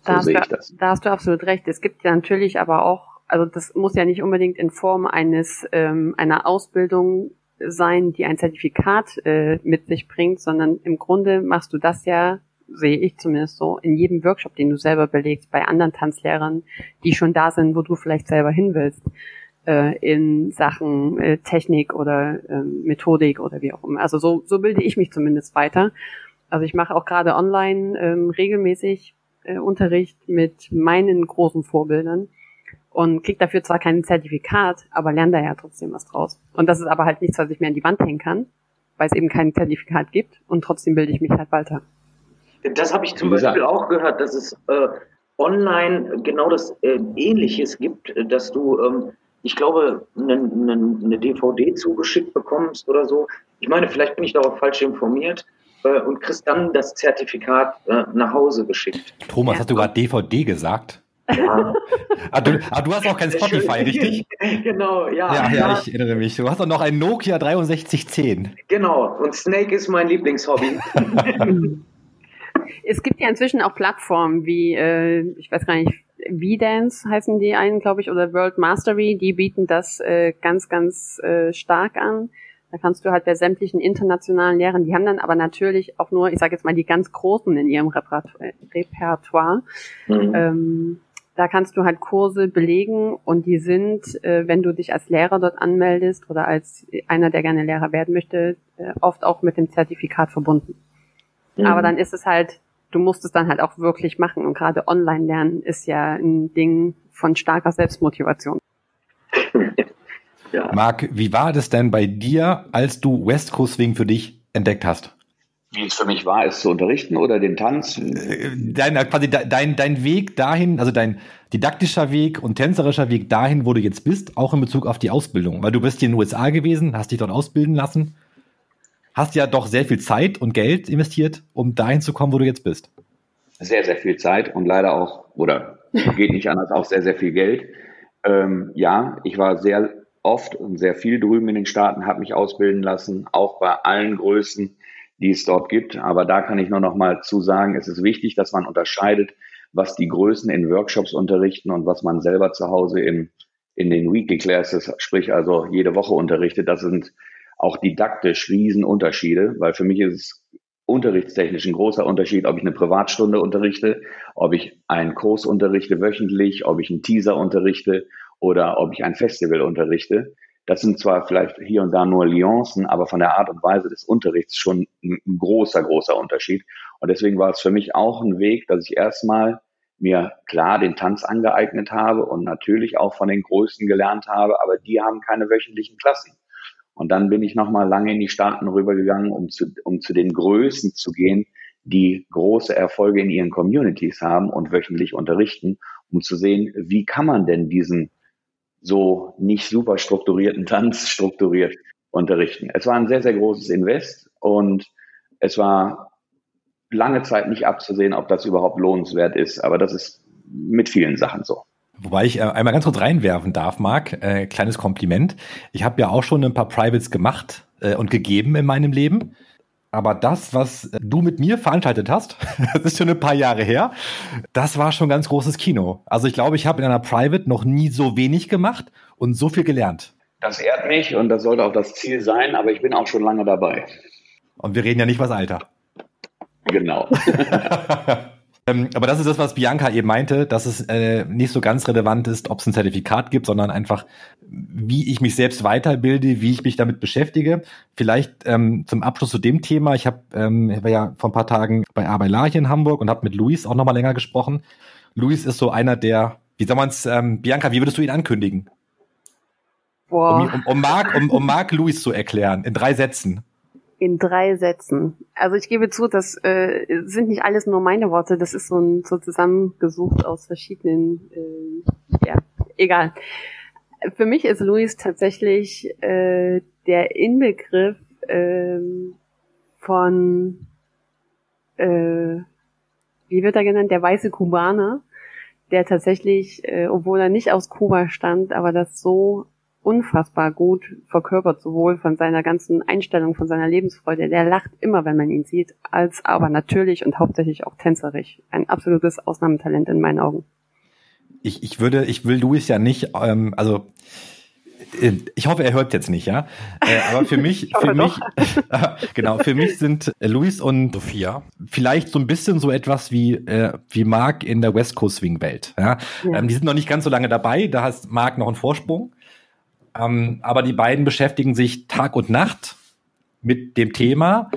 So da sehe ich das. Da hast du absolut recht. Es gibt ja natürlich aber auch, also das muss ja nicht unbedingt in Form eines ähm, einer Ausbildung sein, die ein Zertifikat äh, mit sich bringt, sondern im Grunde machst du das ja, sehe ich zumindest so, in jedem Workshop, den du selber belegst, bei anderen Tanzlehrern, die schon da sind, wo du vielleicht selber hin willst äh, in Sachen äh, Technik oder äh, Methodik oder wie auch immer. Also so, so bilde ich mich zumindest weiter. Also ich mache auch gerade online ähm, regelmäßig äh, Unterricht mit meinen großen Vorbildern und krieg dafür zwar kein Zertifikat, aber lerne da ja trotzdem was draus. Und das ist aber halt nichts, was ich mir an die Wand hängen kann, weil es eben kein Zertifikat gibt und trotzdem bilde ich mich halt weiter. Das habe ich zum Beispiel auch gehört, dass es äh, online genau das äh, Ähnliches gibt, dass du ähm, ich glaube, eine, eine, eine, DVD zugeschickt bekommst oder so. Ich meine, vielleicht bin ich darauf falsch informiert äh, und kriegst dann das Zertifikat äh, nach Hause geschickt. Thomas, ja. hast du gerade DVD gesagt? Ja. ah, du, ah, du, hast auch kein Spotify, richtig? genau, ja. ja. Ja, ich erinnere mich. Du hast doch noch ein Nokia 6310. Genau, und Snake ist mein Lieblingshobby. es gibt ja inzwischen auch Plattformen wie, äh, ich weiß gar nicht, V-Dance heißen die einen, glaube ich, oder World Mastery, die bieten das äh, ganz, ganz äh, stark an. Da kannst du halt bei sämtlichen internationalen Lehrern, die haben dann aber natürlich auch nur, ich sage jetzt mal, die ganz Großen in ihrem Repertoire. Mhm. Ähm, da kannst du halt Kurse belegen und die sind, äh, wenn du dich als Lehrer dort anmeldest oder als einer, der gerne Lehrer werden möchte, äh, oft auch mit dem Zertifikat verbunden. Mhm. Aber dann ist es halt du musst es dann halt auch wirklich machen. Und gerade Online-Lernen ist ja ein Ding von starker Selbstmotivation. ja. Marc, wie war das denn bei dir, als du West Coast Swing für dich entdeckt hast? Wie es für mich war, es zu unterrichten oder den Tanz? Äh, dein, äh, quasi dein, dein Weg dahin, also dein didaktischer Weg und tänzerischer Weg dahin, wo du jetzt bist, auch in Bezug auf die Ausbildung. Weil du bist hier in den USA gewesen, hast dich dort ausbilden lassen hast ja doch sehr viel Zeit und Geld investiert, um dahin zu kommen, wo du jetzt bist. Sehr, sehr viel Zeit und leider auch, oder geht nicht anders, auch sehr, sehr viel Geld. Ähm, ja, ich war sehr oft und sehr viel drüben in den Staaten, habe mich ausbilden lassen, auch bei allen Größen, die es dort gibt. Aber da kann ich nur noch mal zu sagen, es ist wichtig, dass man unterscheidet, was die Größen in Workshops unterrichten und was man selber zu Hause im, in den Weekly Classes, sprich also jede Woche unterrichtet. Das sind auch didaktisch Riesenunterschiede, weil für mich ist es unterrichtstechnisch ein großer Unterschied, ob ich eine Privatstunde unterrichte, ob ich einen Kurs unterrichte wöchentlich, ob ich einen Teaser unterrichte oder ob ich ein Festival unterrichte. Das sind zwar vielleicht hier und da nur Nuancen, aber von der Art und Weise des Unterrichts schon ein, großer, großer Unterschied. Und deswegen war es für mich auch ein Weg, dass ich erstmal mir klar den Tanz angeeignet habe und natürlich auch von den Größten gelernt habe, aber die haben keine wöchentlichen Klassen. Und dann bin ich nochmal lange in die Staaten rübergegangen, um zu, um zu den Größen zu gehen, die große Erfolge in ihren Communities haben und wöchentlich unterrichten, um zu sehen, wie kann man denn diesen so nicht super strukturierten Tanz strukturiert unterrichten. Es war ein sehr, sehr großes Invest und es war lange Zeit nicht abzusehen, ob das überhaupt lohnenswert ist. Aber das ist mit vielen Sachen so. Wobei ich äh, einmal ganz kurz reinwerfen darf, Marc, äh, kleines Kompliment. Ich habe ja auch schon ein paar Privates gemacht äh, und gegeben in meinem Leben. Aber das, was du mit mir veranstaltet hast, das ist schon ein paar Jahre her, das war schon ganz großes Kino. Also ich glaube, ich habe in einer Private noch nie so wenig gemacht und so viel gelernt. Das ehrt mich und das sollte auch das Ziel sein, aber ich bin auch schon lange dabei. Und wir reden ja nicht was Alter. Genau. ähm, aber das ist das, was Bianca eben meinte, dass es äh, nicht so ganz relevant ist, ob es ein Zertifikat gibt, sondern einfach, wie ich mich selbst weiterbilde, wie ich mich damit beschäftige. Vielleicht ähm, zum Abschluss zu dem Thema. Ich habe ähm, war ja vor ein paar Tagen bei Arbeit hier in Hamburg und habe mit Luis auch nochmal länger gesprochen. Luis ist so einer der, wie soll man es, ähm, Bianca, wie würdest du ihn ankündigen? Boah. Um, um, um, Mark, um, um Mark Luis zu erklären, in drei Sätzen. In drei Sätzen. Also ich gebe zu, das äh, sind nicht alles nur meine Worte, das ist so, ein, so zusammengesucht aus verschiedenen, äh, ja, egal. Für mich ist Luis tatsächlich äh, der Inbegriff äh, von, äh, wie wird er genannt, der weiße Kubaner, der tatsächlich, äh, obwohl er nicht aus Kuba stammt, aber das so unfassbar gut verkörpert, sowohl von seiner ganzen Einstellung, von seiner Lebensfreude. Der lacht immer, wenn man ihn sieht, als aber natürlich und hauptsächlich auch tänzerisch. Ein absolutes Ausnahmetalent in meinen Augen. Ich, ich würde, ich will Luis ja nicht, ähm, also äh, ich hoffe, er hört jetzt nicht, ja. Äh, aber für mich, für mich, genau, für mich sind Luis und Sophia vielleicht so ein bisschen so etwas wie äh, wie Mark in der West Coast Swing Welt. Ja? ja. Ähm, die sind noch nicht ganz so lange dabei, da hat Mark noch einen Vorsprung. Ähm, aber die beiden beschäftigen sich Tag und Nacht mit dem Thema,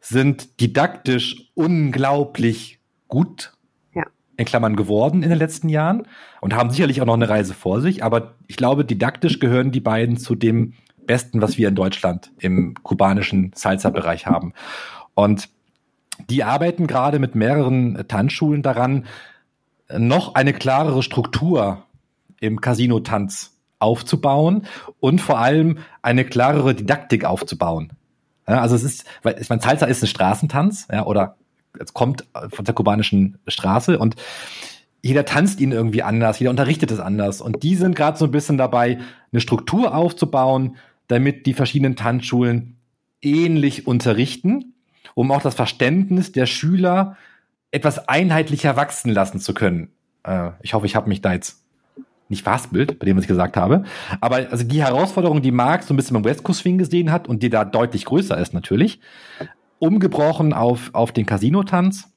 sind didaktisch unglaublich gut in Klammern geworden in den letzten Jahren und haben sicherlich auch noch eine Reise vor sich. Aber ich glaube, didaktisch gehören die beiden zu dem Besten, was wir in Deutschland im kubanischen Salsa-Bereich haben. Und die arbeiten gerade mit mehreren Tanzschulen daran, noch eine klarere Struktur im Casino-Tanz aufzubauen und vor allem eine klarere Didaktik aufzubauen. Ja, also es ist, weil ich meine, Salsa ist ein Straßentanz, ja, oder es kommt von der kubanischen Straße und jeder tanzt ihn irgendwie anders, jeder unterrichtet es anders. Und die sind gerade so ein bisschen dabei, eine Struktur aufzubauen, damit die verschiedenen Tanzschulen ähnlich unterrichten, um auch das Verständnis der Schüler etwas einheitlicher wachsen lassen zu können. Äh, ich hoffe, ich habe mich da jetzt nicht verhaspelt bei dem, was ich gesagt habe. Aber also die Herausforderung, die Marc so ein bisschen beim West Coast Swing gesehen hat und die da deutlich größer ist natürlich, umgebrochen auf, auf den Casino-Tanz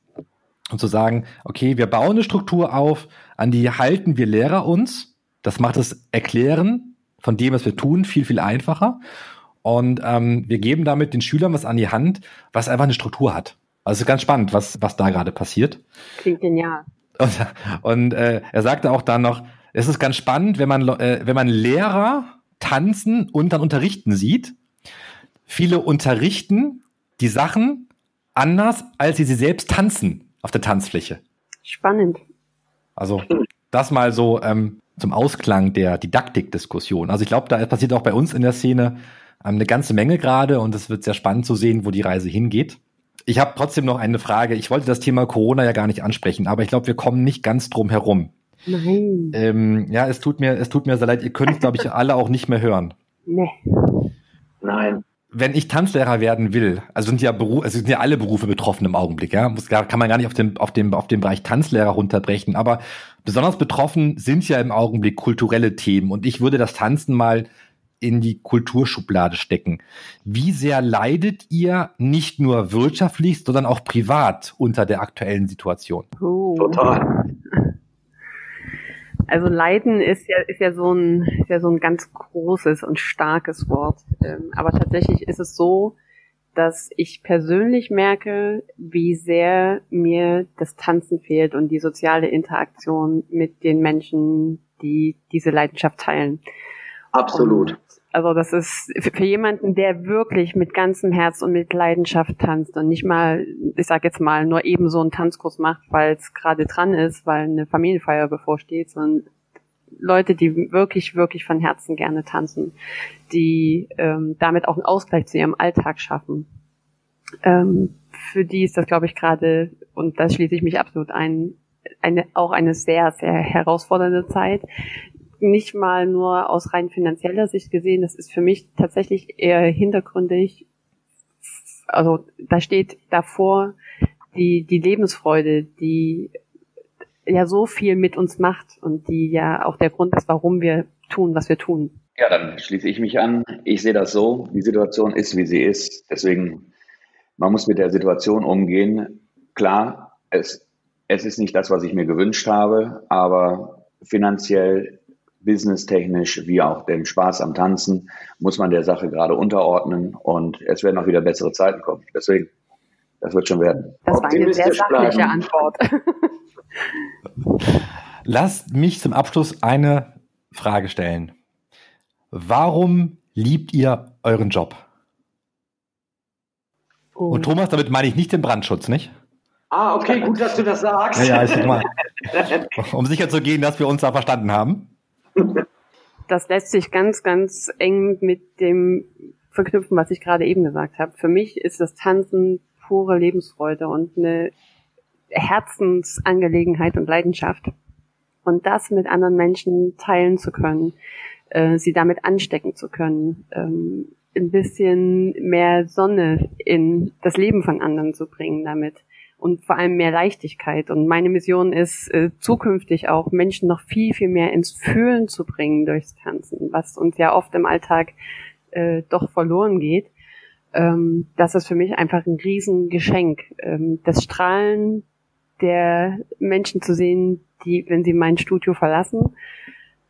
und zu sagen, okay, wir bauen eine Struktur auf, an die halten wir Lehrer uns. Das macht das Erklären von dem, was wir tun, viel, viel einfacher. Und ähm, wir geben damit den Schülern was an die Hand, was einfach eine Struktur hat. Also es ist ganz spannend, was, was da gerade passiert. Klingt genial. Und, und äh, er sagte auch dann noch, es ist ganz spannend, wenn man, äh, wenn man Lehrer tanzen und dann unterrichten sieht. Viele unterrichten die Sachen anders, als sie sie selbst tanzen auf der Tanzfläche. Spannend. Also das mal so ähm, zum Ausklang der Didaktikdiskussion. Also ich glaube, da passiert auch bei uns in der Szene ähm, eine ganze Menge gerade und es wird sehr spannend zu sehen, wo die Reise hingeht. Ich habe trotzdem noch eine Frage. Ich wollte das Thema Corona ja gar nicht ansprechen, aber ich glaube, wir kommen nicht ganz drum herum. Nein. Ähm, ja, es tut mir, es tut mir sehr leid. Ihr könnt, glaube ich, alle auch nicht mehr hören. Nee. Nein. Wenn ich Tanzlehrer werden will, also sind ja Beru also sind ja alle Berufe betroffen im Augenblick, ja, Muss, kann man gar nicht auf den, auf dem, auf den Bereich Tanzlehrer runterbrechen, aber besonders betroffen sind ja im Augenblick kulturelle Themen und ich würde das Tanzen mal in die Kulturschublade stecken. Wie sehr leidet ihr nicht nur wirtschaftlich, sondern auch privat unter der aktuellen Situation? Oh. Total. Also Leiden ist ja, ist ja so ein, ist ja so ein ganz großes und starkes Wort. Ähm, aber tatsächlich ist es so, dass ich persönlich merke, wie sehr mir das Tanzen fehlt und die soziale Interaktion mit den Menschen, die diese Leidenschaft teilen. Absolut. Und also das ist für jemanden, der wirklich mit ganzem Herz und mit Leidenschaft tanzt und nicht mal, ich sag jetzt mal, nur eben so einen Tanzkurs macht, weil es gerade dran ist, weil eine Familienfeier bevorsteht, sondern Leute, die wirklich, wirklich von Herzen gerne tanzen, die ähm, damit auch einen Ausgleich zu ihrem Alltag schaffen. Ähm, für die ist das, glaube ich, gerade, und da schließe ich mich absolut ein, eine, auch eine sehr, sehr herausfordernde Zeit. Nicht mal nur aus rein finanzieller Sicht gesehen, das ist für mich tatsächlich eher hintergründig. Also da steht davor die, die Lebensfreude, die ja so viel mit uns macht und die ja auch der Grund ist, warum wir tun, was wir tun. Ja, dann schließe ich mich an. Ich sehe das so. Die Situation ist, wie sie ist. Deswegen, man muss mit der Situation umgehen. Klar, es, es ist nicht das, was ich mir gewünscht habe, aber finanziell, businesstechnisch, wie auch dem Spaß am Tanzen, muss man der Sache gerade unterordnen und es werden auch wieder bessere Zeiten kommen. Deswegen, das wird schon werden. Das war eine sehr sachliche Antwort. Lasst mich zum Abschluss eine Frage stellen. Warum liebt ihr euren Job? Oh. Und Thomas, damit meine ich nicht den Brandschutz, nicht? Ah, okay, gut, dass du das sagst. Ja, ja, ich mal, um sicher zu gehen, dass wir uns da verstanden haben. Das lässt sich ganz, ganz eng mit dem verknüpfen, was ich gerade eben gesagt habe. Für mich ist das Tanzen pure Lebensfreude und eine Herzensangelegenheit und Leidenschaft. Und das mit anderen Menschen teilen zu können, äh, sie damit anstecken zu können, ähm, ein bisschen mehr Sonne in das Leben von anderen zu bringen damit und vor allem mehr Leichtigkeit. Und meine Mission ist, äh, zukünftig auch Menschen noch viel, viel mehr ins Fühlen zu bringen durchs Tanzen, was uns ja oft im Alltag äh, doch verloren geht. Ähm, das ist für mich einfach ein Riesengeschenk. Ähm, das Strahlen der Menschen zu sehen, die, wenn sie mein Studio verlassen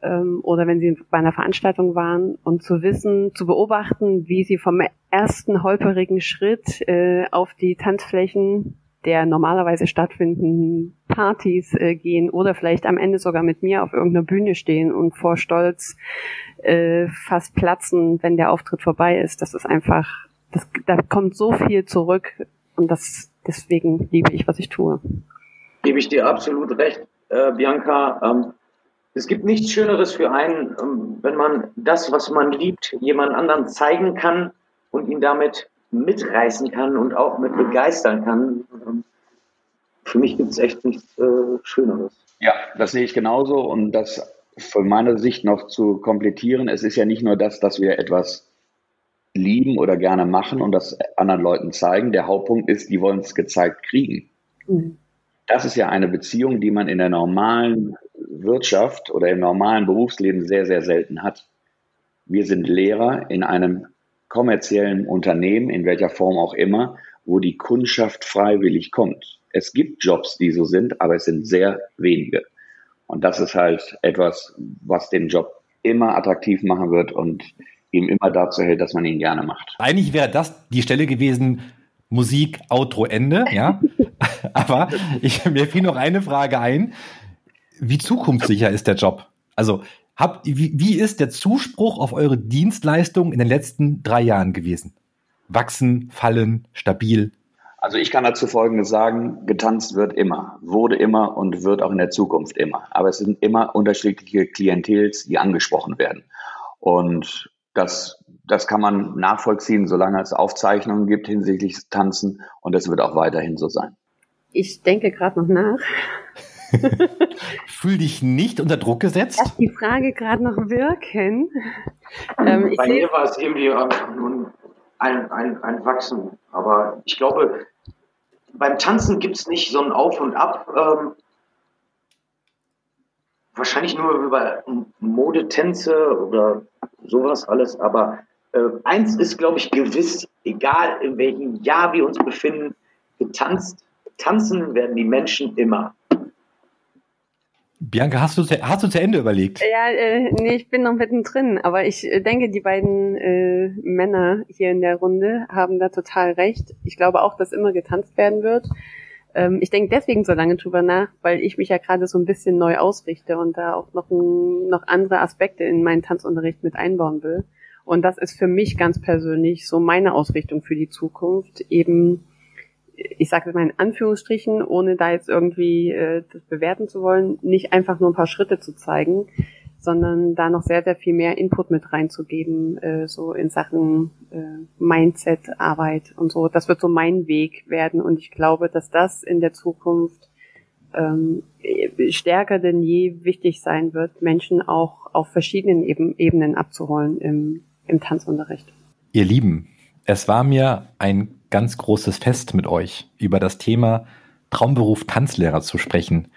ähm, oder wenn sie bei einer Veranstaltung waren und zu wissen, zu beobachten, wie sie vom ersten holperigen Schritt äh, auf die Tanzflächen der normalerweise stattfindenden Partys äh, gehen oder vielleicht am Ende sogar mit mir auf irgendeiner Bühne stehen und vor Stolz äh, fast platzen, wenn der Auftritt vorbei ist. Das ist einfach, das, da kommt so viel zurück und das deswegen liebe ich, was ich tue gebe ich dir absolut recht, äh, Bianca. Ähm, es gibt nichts Schöneres für einen, ähm, wenn man das, was man liebt, jemand anderen zeigen kann und ihn damit mitreißen kann und auch mit begeistern kann. Für mich gibt es echt nichts äh, Schöneres. Ja, das sehe ich genauso und das von meiner Sicht noch zu komplettieren. Es ist ja nicht nur das, dass wir etwas lieben oder gerne machen und das anderen Leuten zeigen. Der Hauptpunkt ist, die wollen es gezeigt kriegen. Mhm. Das ist ja eine Beziehung, die man in der normalen Wirtschaft oder im normalen Berufsleben sehr, sehr selten hat. Wir sind Lehrer in einem kommerziellen Unternehmen, in welcher Form auch immer, wo die Kundschaft freiwillig kommt. Es gibt Jobs, die so sind, aber es sind sehr wenige. Und das ist halt etwas, was den Job immer attraktiv machen wird und ihm immer dazu hält, dass man ihn gerne macht. Eigentlich wäre das die Stelle gewesen, Musik, Outro, Ende, ja. Aber ich, mir fiel noch eine Frage ein. Wie zukunftssicher ist der Job? Also, habt, wie, wie ist der Zuspruch auf eure Dienstleistung in den letzten drei Jahren gewesen? Wachsen, fallen, stabil? Also ich kann dazu Folgendes sagen, getanzt wird immer, wurde immer und wird auch in der Zukunft immer. Aber es sind immer unterschiedliche Klientels, die angesprochen werden. Und das das kann man nachvollziehen, solange es Aufzeichnungen gibt hinsichtlich Tanzen und das wird auch weiterhin so sein. Ich denke gerade noch nach. Fühl dich nicht unter Druck gesetzt? Lass die Frage gerade noch wirken. Ähm, Bei mir war es irgendwie ein, ein, ein Wachsen. Aber ich glaube, beim Tanzen gibt es nicht so ein Auf und Ab. Ähm, wahrscheinlich nur über Modetänze oder sowas alles. Aber äh, eins ist, glaube ich, gewiss, egal in welchem Jahr wir uns befinden, getanzt, tanzen werden die Menschen immer. Bianca, hast du, hast du zu Ende überlegt? Ja, äh, nee, ich bin noch mittendrin, aber ich äh, denke, die beiden äh, Männer hier in der Runde haben da total recht. Ich glaube auch, dass immer getanzt werden wird. Ähm, ich denke deswegen so lange drüber nach, weil ich mich ja gerade so ein bisschen neu ausrichte und da auch noch, ein, noch andere Aspekte in meinen Tanzunterricht mit einbauen will. Und das ist für mich ganz persönlich so meine Ausrichtung für die Zukunft, eben, ich sage mal in Anführungsstrichen, ohne da jetzt irgendwie äh, das bewerten zu wollen, nicht einfach nur ein paar Schritte zu zeigen, sondern da noch sehr, sehr viel mehr Input mit reinzugeben, äh, so in Sachen äh, Mindset, Arbeit und so. Das wird so mein Weg werden und ich glaube, dass das in der Zukunft ähm, stärker denn je wichtig sein wird, Menschen auch auf verschiedenen Ebenen abzuholen im, im Tanzunterricht. Ihr Lieben, es war mir ein ganz großes Fest mit euch über das Thema Traumberuf Tanzlehrer zu sprechen.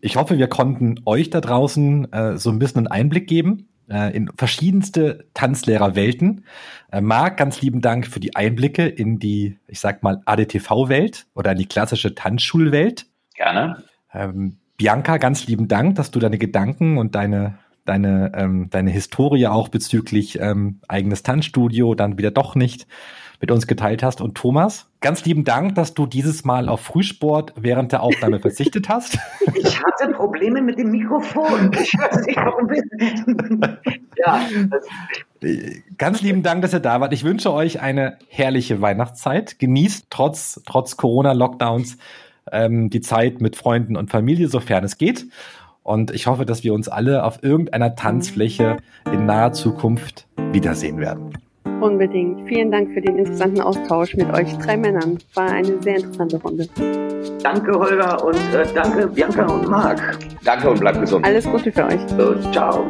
Ich hoffe, wir konnten euch da draußen äh, so ein bisschen einen Einblick geben äh, in verschiedenste Tanzlehrerwelten. Äh, Marc, ganz lieben Dank für die Einblicke in die, ich sag mal, ADTV-Welt oder in die klassische Tanzschulwelt. Gerne. Ähm, Bianca, ganz lieben Dank, dass du deine Gedanken und deine deine ähm, deine Historie auch bezüglich ähm, eigenes Tanzstudio dann wieder doch nicht mit uns geteilt hast. Und Thomas, ganz lieben Dank, dass du dieses Mal auf Frühsport während der Aufnahme verzichtet hast. Ich hatte Probleme mit dem Mikrofon. Ich weiß nicht, warum. ja. Ganz lieben Dank, dass ihr da wart. Ich wünsche euch eine herrliche Weihnachtszeit. Genießt trotz, trotz Corona-Lockdowns ähm, die Zeit mit Freunden und Familie, sofern es geht. Und ich hoffe, dass wir uns alle auf irgendeiner Tanzfläche in naher Zukunft wiedersehen werden. Unbedingt. Vielen Dank für den interessanten Austausch mit euch drei Männern. War eine sehr interessante Runde. Danke, Holger, und äh, danke, Bianca und Marc. Danke und bleibt gesund. Alles Gute für euch. So, ciao.